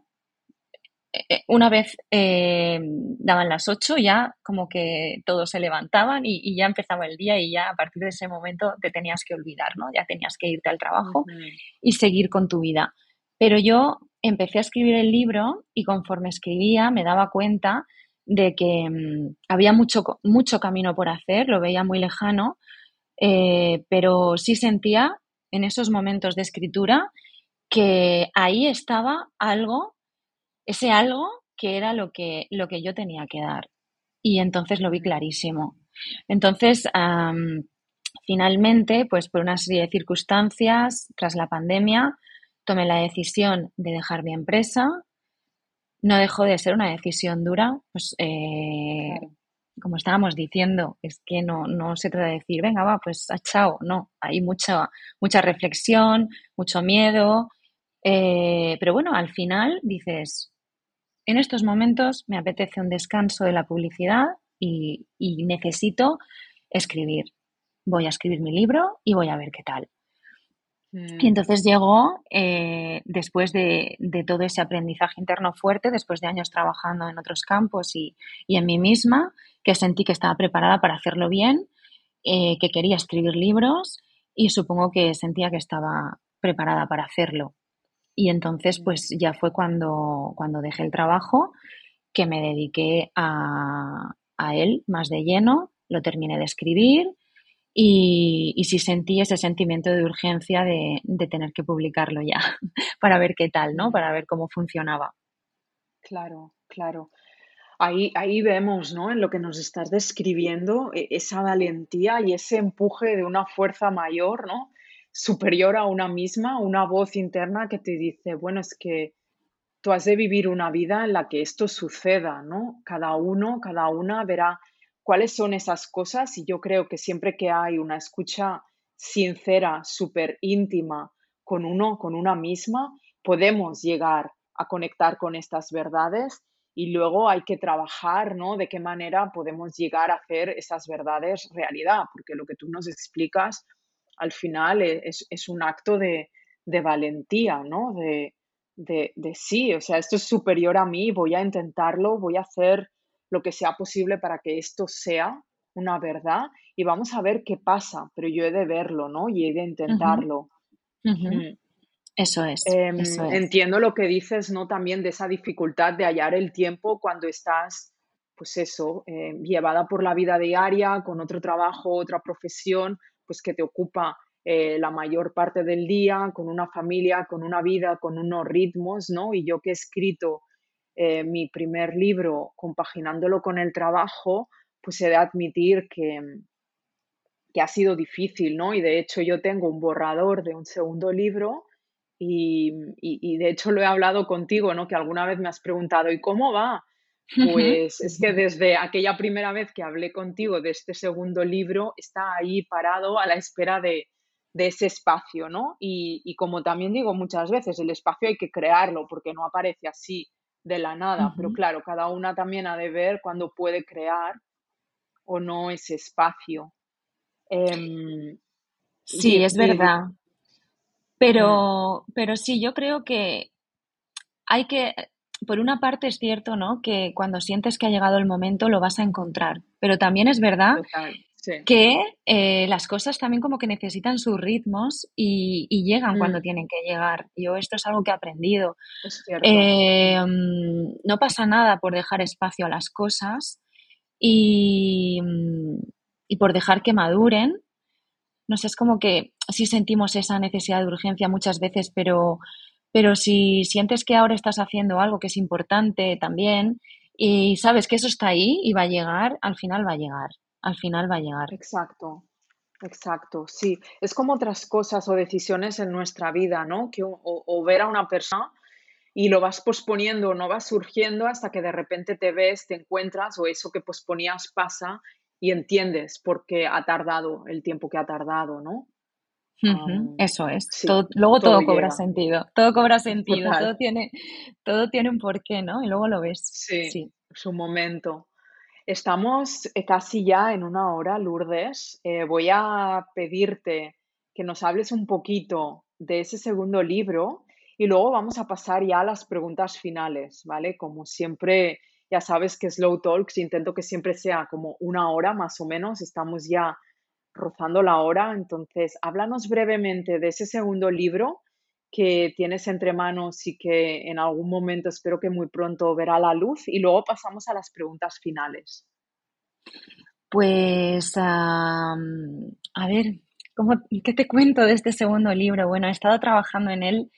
B: Eh, eh, una vez eh, daban las ocho, ya como que todos se levantaban y, ya empezaba el día y ya a partir de ese momento te tenías que olvidar, ¿no? Ya tenías que irte al trabajo y seguir con tu vida. Pero yo empecé a escribir el libro y conforme escribía me daba cuenta de que mm, había mucho, mucho camino por hacer, lo veía muy lejano, eh, pero sí sentía en esos momentos de escritura que ahí estaba algo, ese algo que era lo que, lo que yo tenía que dar. Y entonces lo vi clarísimo. Entonces, finalmente, pues por una serie de circunstancias, tras la pandemia, tomé la decisión de dejar mi empresa. No dejó de ser una decisión dura, pues eh, como estábamos diciendo, es que no, no se trata de decir, venga, va, pues a chao. No, hay mucha, mucha reflexión, mucho miedo. Eh, pero bueno, al final dices, en estos momentos me apetece un descanso de la publicidad y, necesito escribir. Voy a escribir mi libro y voy a ver qué tal. Y mm. entonces llegó, eh, después de, todo ese aprendizaje interno fuerte, después de años trabajando en otros campos y, y en mí misma, que sentí que estaba preparada para hacerlo bien, eh, que quería escribir libros y supongo que sentía que estaba preparada para hacerlo. Y entonces, pues ya fue cuando, cuando dejé el trabajo que me dediqué a, él más de lleno, lo terminé de escribir y, y sí sentí ese sentimiento de urgencia de, de tener que publicarlo ya (laughs) para ver qué tal, ¿no? Para ver cómo funcionaba.
A: Claro, claro. Ahí, ahí vemos, ¿no? En lo que nos estás describiendo, e, esa valentía y ese empuje de una fuerza mayor, ¿no? Superior a una misma, una voz interna que te dice, bueno, es que tú has de vivir una vida en la que esto suceda, ¿no? Cada uno, cada una verá cuáles son esas cosas y yo creo que siempre que hay una escucha sincera, súper íntima con uno, con una misma, podemos llegar a conectar con estas verdades y luego hay que trabajar, ¿no? De qué manera podemos llegar a hacer esas verdades realidad, porque lo que tú nos explicas al final e, es, un acto de, valentía, ¿no? De, de, sí, o sea, esto es superior a mí, voy a intentarlo, voy a hacer lo que sea posible para que esto sea una verdad y vamos a ver qué pasa, pero yo he de verlo, ¿no? Y he de intentarlo.
B: Eso es,
A: em, Entiendo lo que dices, ¿no? También de esa dificultad de hallar el tiempo cuando estás pues eso, eh, llevada por la vida diaria, con otro trabajo, otra profesión, pues que te ocupa eh, la mayor parte del día, con una familia, con una vida, con unos ritmos, ¿no? Y yo que he escrito eh, mi primer libro compaginándolo con el trabajo, pues he de admitir que, que ha sido difícil, ¿no? Y de hecho yo tengo un borrador de un segundo libro y, y, de hecho lo he hablado contigo, ¿no? Que alguna vez me has preguntado, ¿y cómo va? Pues es que desde aquella primera vez que hablé contigo de este segundo libro, está ahí parado a la espera de, de ese espacio, ¿no? Y, y, como también digo muchas veces, el espacio hay que crearlo porque no aparece así de la nada, pero claro, cada una también ha de ver cuándo puede crear o no ese espacio. Em,
B: sí, es verdad. Pero, pero sí, yo creo que hay que, por una parte es cierto, ¿no? Que cuando sientes que ha llegado el momento lo vas a encontrar, pero también es verdad que eh, las cosas también como que necesitan sus ritmos y, llegan cuando mm. tienen que llegar. Yo esto es algo que he aprendido. Eh, mm, no pasa nada por dejar espacio a las cosas y, y por dejar que maduren. No sé, es como que sí sentimos esa necesidad de urgencia muchas veces, pero, pero si sientes que ahora estás haciendo algo que es importante también y sabes que eso está ahí y va a llegar, al final va a llegar, al final va a llegar.
A: Exacto, exacto, sí. Es como otras cosas o decisiones en nuestra vida, ¿no? Que o, ver a una persona y lo vas posponiendo, no vas surgiendo hasta que de repente te ves, te encuentras o eso que posponías pasa y entiendes por qué ha tardado el tiempo que ha tardado, ¿no?
B: eso es. luego todo, cobra sentido. Todo cobra sentido. Todo tiene, todo tiene un porqué, ¿no? Y luego lo ves.
A: Sí, sí. su momento. Estamos casi ya en una hora, Lourdes. Eh, voy a pedirte que nos hables un poquito de ese segundo libro y luego vamos a pasar ya a las preguntas finales, ¿vale? Como siempre, ya sabes que Slow Talks intento que siempre sea como una hora más o menos. Estamos ya rozando la hora. Entonces, háblanos brevemente de ese segundo libro que tienes entre manos y que en algún momento espero que muy pronto verá la luz y luego pasamos a las preguntas finales.
B: Pues, a ver, ¿cómo, ¿qué te cuento de este segundo libro? Bueno, he estado trabajando en él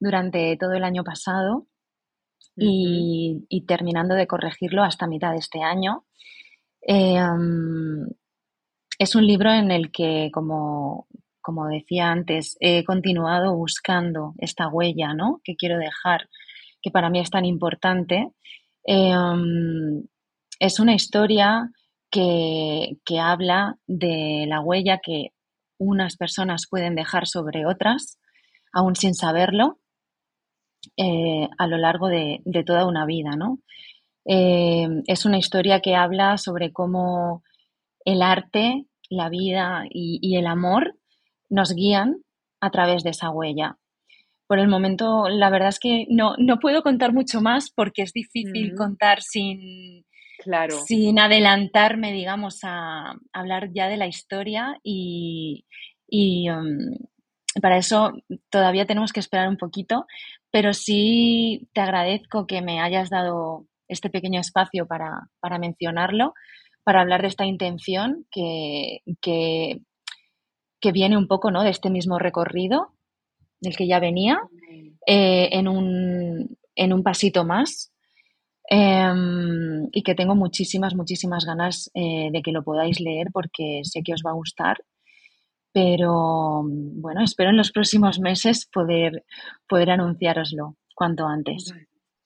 B: durante todo el año pasado y, terminando de corregirlo hasta mitad de este año. Eh, es un libro en el que, como, como decía antes, he continuado buscando esta huella ¿no? que quiero dejar, que para mí es tan importante. Em, es una historia que, habla de la huella que unas personas pueden dejar sobre otras, aún sin saberlo, eh, a lo largo de, toda una vida. ¿no? Em, es una historia que habla sobre cómo el arte, la vida y, el amor nos guían a través de esa huella. Por el momento, la verdad es que no, no puedo contar mucho más porque es difícil contar sin,
A: claro.
B: sin adelantarme, digamos, a, hablar ya de la historia y, um, para eso todavía tenemos que esperar un poquito, pero sí te agradezco que me hayas dado este pequeño espacio para, para mencionarlo para hablar de esta intención que, que, viene un poco ¿no? de este mismo recorrido del que ya venía eh, en, un, en, un, pasito más em, y que tengo muchísimas, muchísimas ganas eh, de que lo podáis leer porque sé que os va a gustar. Pero bueno, espero en los próximos meses poder, poder anunciároslo cuanto antes.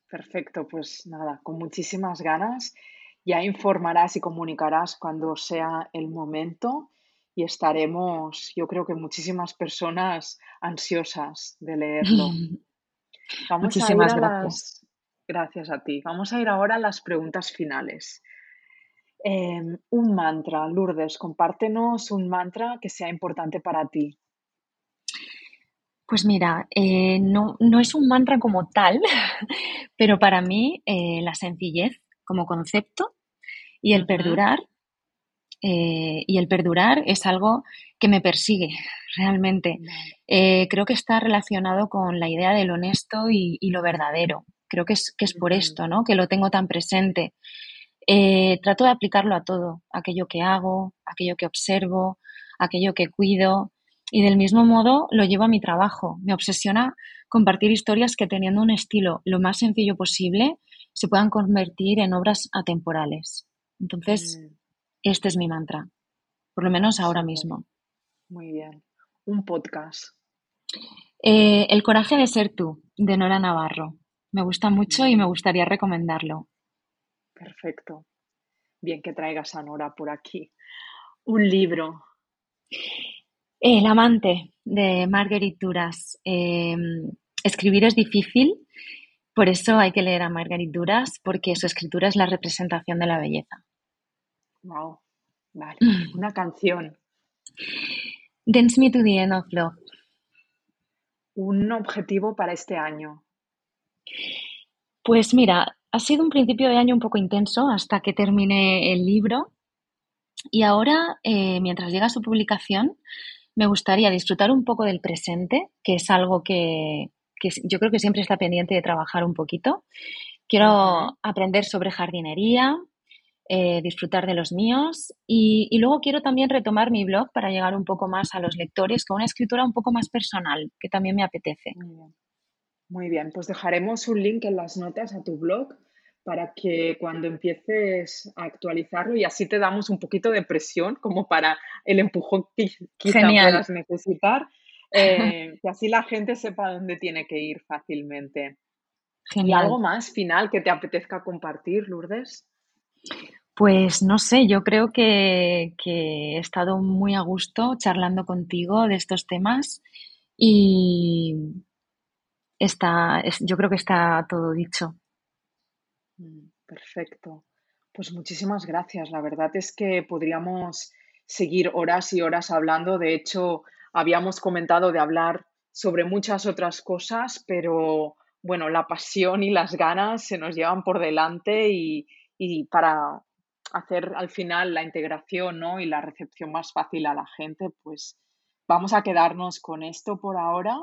A: Perfecto, pues nada, con muchísimas ganas ya informarás y comunicarás cuando sea el momento y estaremos, yo creo que muchísimas personas ansiosas de leerlo. (laughs)
B: Vamos a ir a gracias. Las...
A: Gracias a ti. Vamos a ir ahora a las preguntas finales. Em, un mantra, Lourdes, compártenos un mantra que sea importante para ti.
B: Pues mira, eh, no, no, es un mantra como tal, (laughs) pero para mí eh, la sencillez como concepto y el perdurar. Eh, y el perdurar es algo que me persigue (laughs) realmente. Eh, creo que está relacionado con la idea del honesto y, lo verdadero. Creo que es, que es por esto, ¿no? Que lo tengo tan presente. eh, trato de aplicarlo a todo, aquello que hago, aquello que observo, aquello que cuido. Y del mismo modo lo llevo a mi trabajo. Me obsesiona compartir historias que teniendo un estilo lo más sencillo posible se puedan convertir en obras atemporales. Entonces, mm. Este es mi mantra, por lo menos ahora mismo.
A: Muy bien. Un podcast.
B: Eh, el coraje de ser tú, de Nora Navarro. Me gusta mucho y me gustaría recomendarlo.
A: Perfecto. Bien que traigas a Nora por aquí. Un libro.
B: El amante de Marguerite Duras. Em, escribir es difícil, por eso hay que leer a Marguerite Duras, porque su escritura es la representación de la belleza.
A: Wow. Vale. Una canción.
B: Dance Me to the End of Love.
A: Un objetivo para este año.
B: Pues mira, ha sido un principio de año un poco intenso hasta que termine el libro y ahora, eh, mientras llega su publicación, me gustaría disfrutar un poco del presente, que es algo que, yo creo que siempre está pendiente de trabajar un poquito. Quiero aprender sobre jardinería, eh, disfrutar de los míos y, y, luego quiero también retomar mi blog para llegar un poco más a los lectores con una escritura un poco más personal, que también me apetece.
A: Muy bien, pues dejaremos un link en las notas a tu blog para que cuando empieces a actualizarlo y así te damos un poquito de presión como para el empujón que quizá puedas necesitar, (laughs) eh, que así la gente sepa dónde tiene que ir fácilmente. ¿Y algo más final que te apetezca compartir, Lourdes?
B: Pues no sé, yo creo que, he estado muy a gusto charlando contigo de estos temas y, está, yo creo que está todo dicho.
A: Mm, perfecto. Pues muchísimas gracias. La verdad es que podríamos seguir horas y horas hablando. De hecho, habíamos comentado de hablar sobre muchas otras cosas, pero bueno, la pasión y las ganas se nos llevan por delante y para hacer al final la integración ¿no? y la recepción más fácil a la gente, pues vamos a quedarnos con esto por ahora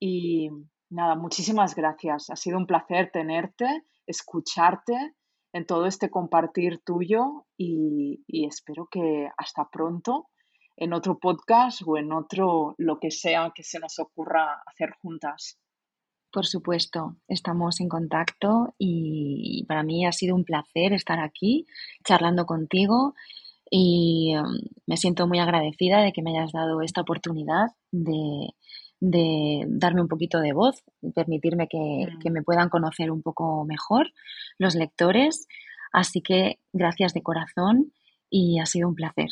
A: y, Nada, muchísimas gracias. Ha sido un placer tenerte, escucharte en todo este compartir tuyo y, espero que hasta pronto en otro podcast o en otro lo que sea que se nos ocurra hacer juntas.
B: Por supuesto, estamos en contacto y para mí ha sido un placer estar aquí charlando contigo y um, me siento muy agradecida de que me hayas dado esta oportunidad de, de darme un poquito de voz, permitirme que, que, me puedan conocer un poco mejor los lectores. Así que gracias de corazón y ha sido un placer.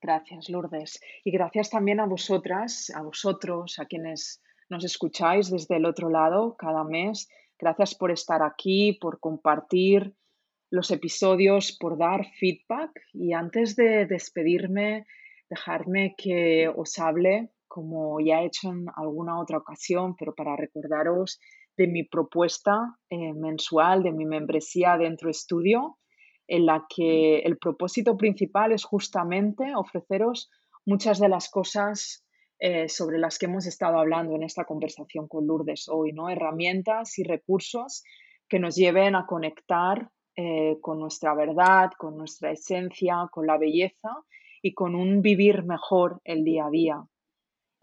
A: Gracias, Lourdes. Y gracias también a vosotras, a vosotros, a quienes nos escucháis desde el otro lado cada mes. Gracias por estar aquí, por compartir los episodios, por dar feedback. Y antes de despedirme, dejarme que os hable como ya he hecho en alguna otra ocasión, pero para recordaros de mi propuesta eh, mensual, de mi membresía dentro estudio, en la que el propósito principal es justamente ofreceros muchas de las cosas eh, sobre las que hemos estado hablando en esta conversación con Lourdes hoy, ¿no? Herramientas y recursos que nos lleven a conectar eh, con nuestra verdad, con nuestra esencia, con la belleza y con un vivir mejor el día a día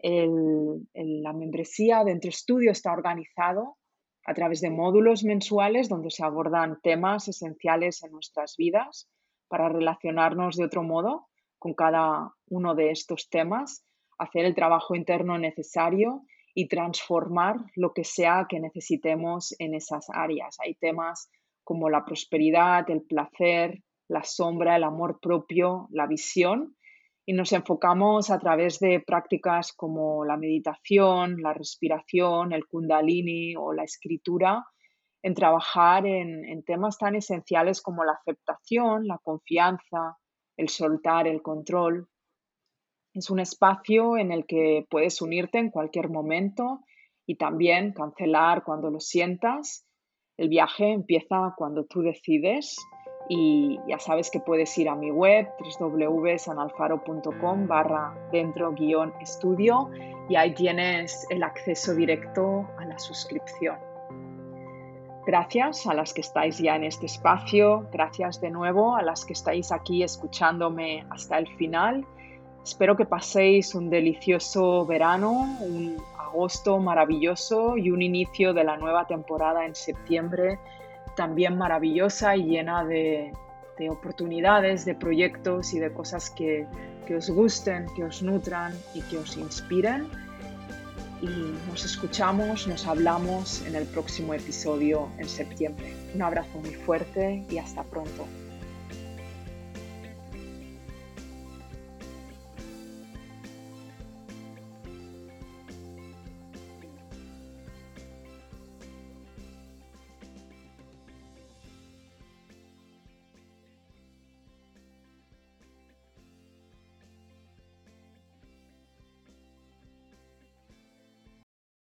A: la membresía dentro estudio está organizado a través de módulos mensuales donde se abordan temas esenciales en nuestras vidas para relacionarnos de otro modo con cada uno de estos temas, hacer el trabajo interno necesario y transformar lo que sea que necesitemos en esas áreas. Hay temas como la prosperidad, el placer, la sombra, el amor propio, la visión y nos enfocamos a través de prácticas como la meditación, la respiración, el kundalini o la escritura en trabajar en, temas tan esenciales como la aceptación, la confianza, el soltar, el control. Es un espacio en el que puedes unirte en cualquier momento y también cancelar cuando lo sientas. El viaje empieza cuando tú decides y ya sabes que puedes ir a mi web www.sanalfaro.com barra dentro guion estudio y ahí tienes el acceso directo a la suscripción. Gracias a las que estáis ya en este espacio, gracias de nuevo a las que estáis aquí escuchándome hasta el final. Espero que paséis un delicioso verano, un agosto maravilloso y un inicio de la nueva temporada en septiembre también maravillosa y llena de, oportunidades, de proyectos y de cosas que, que os gusten, que os nutran y que os inspiren y nos escuchamos, nos hablamos en el próximo episodio en septiembre. Un abrazo muy fuerte y hasta pronto.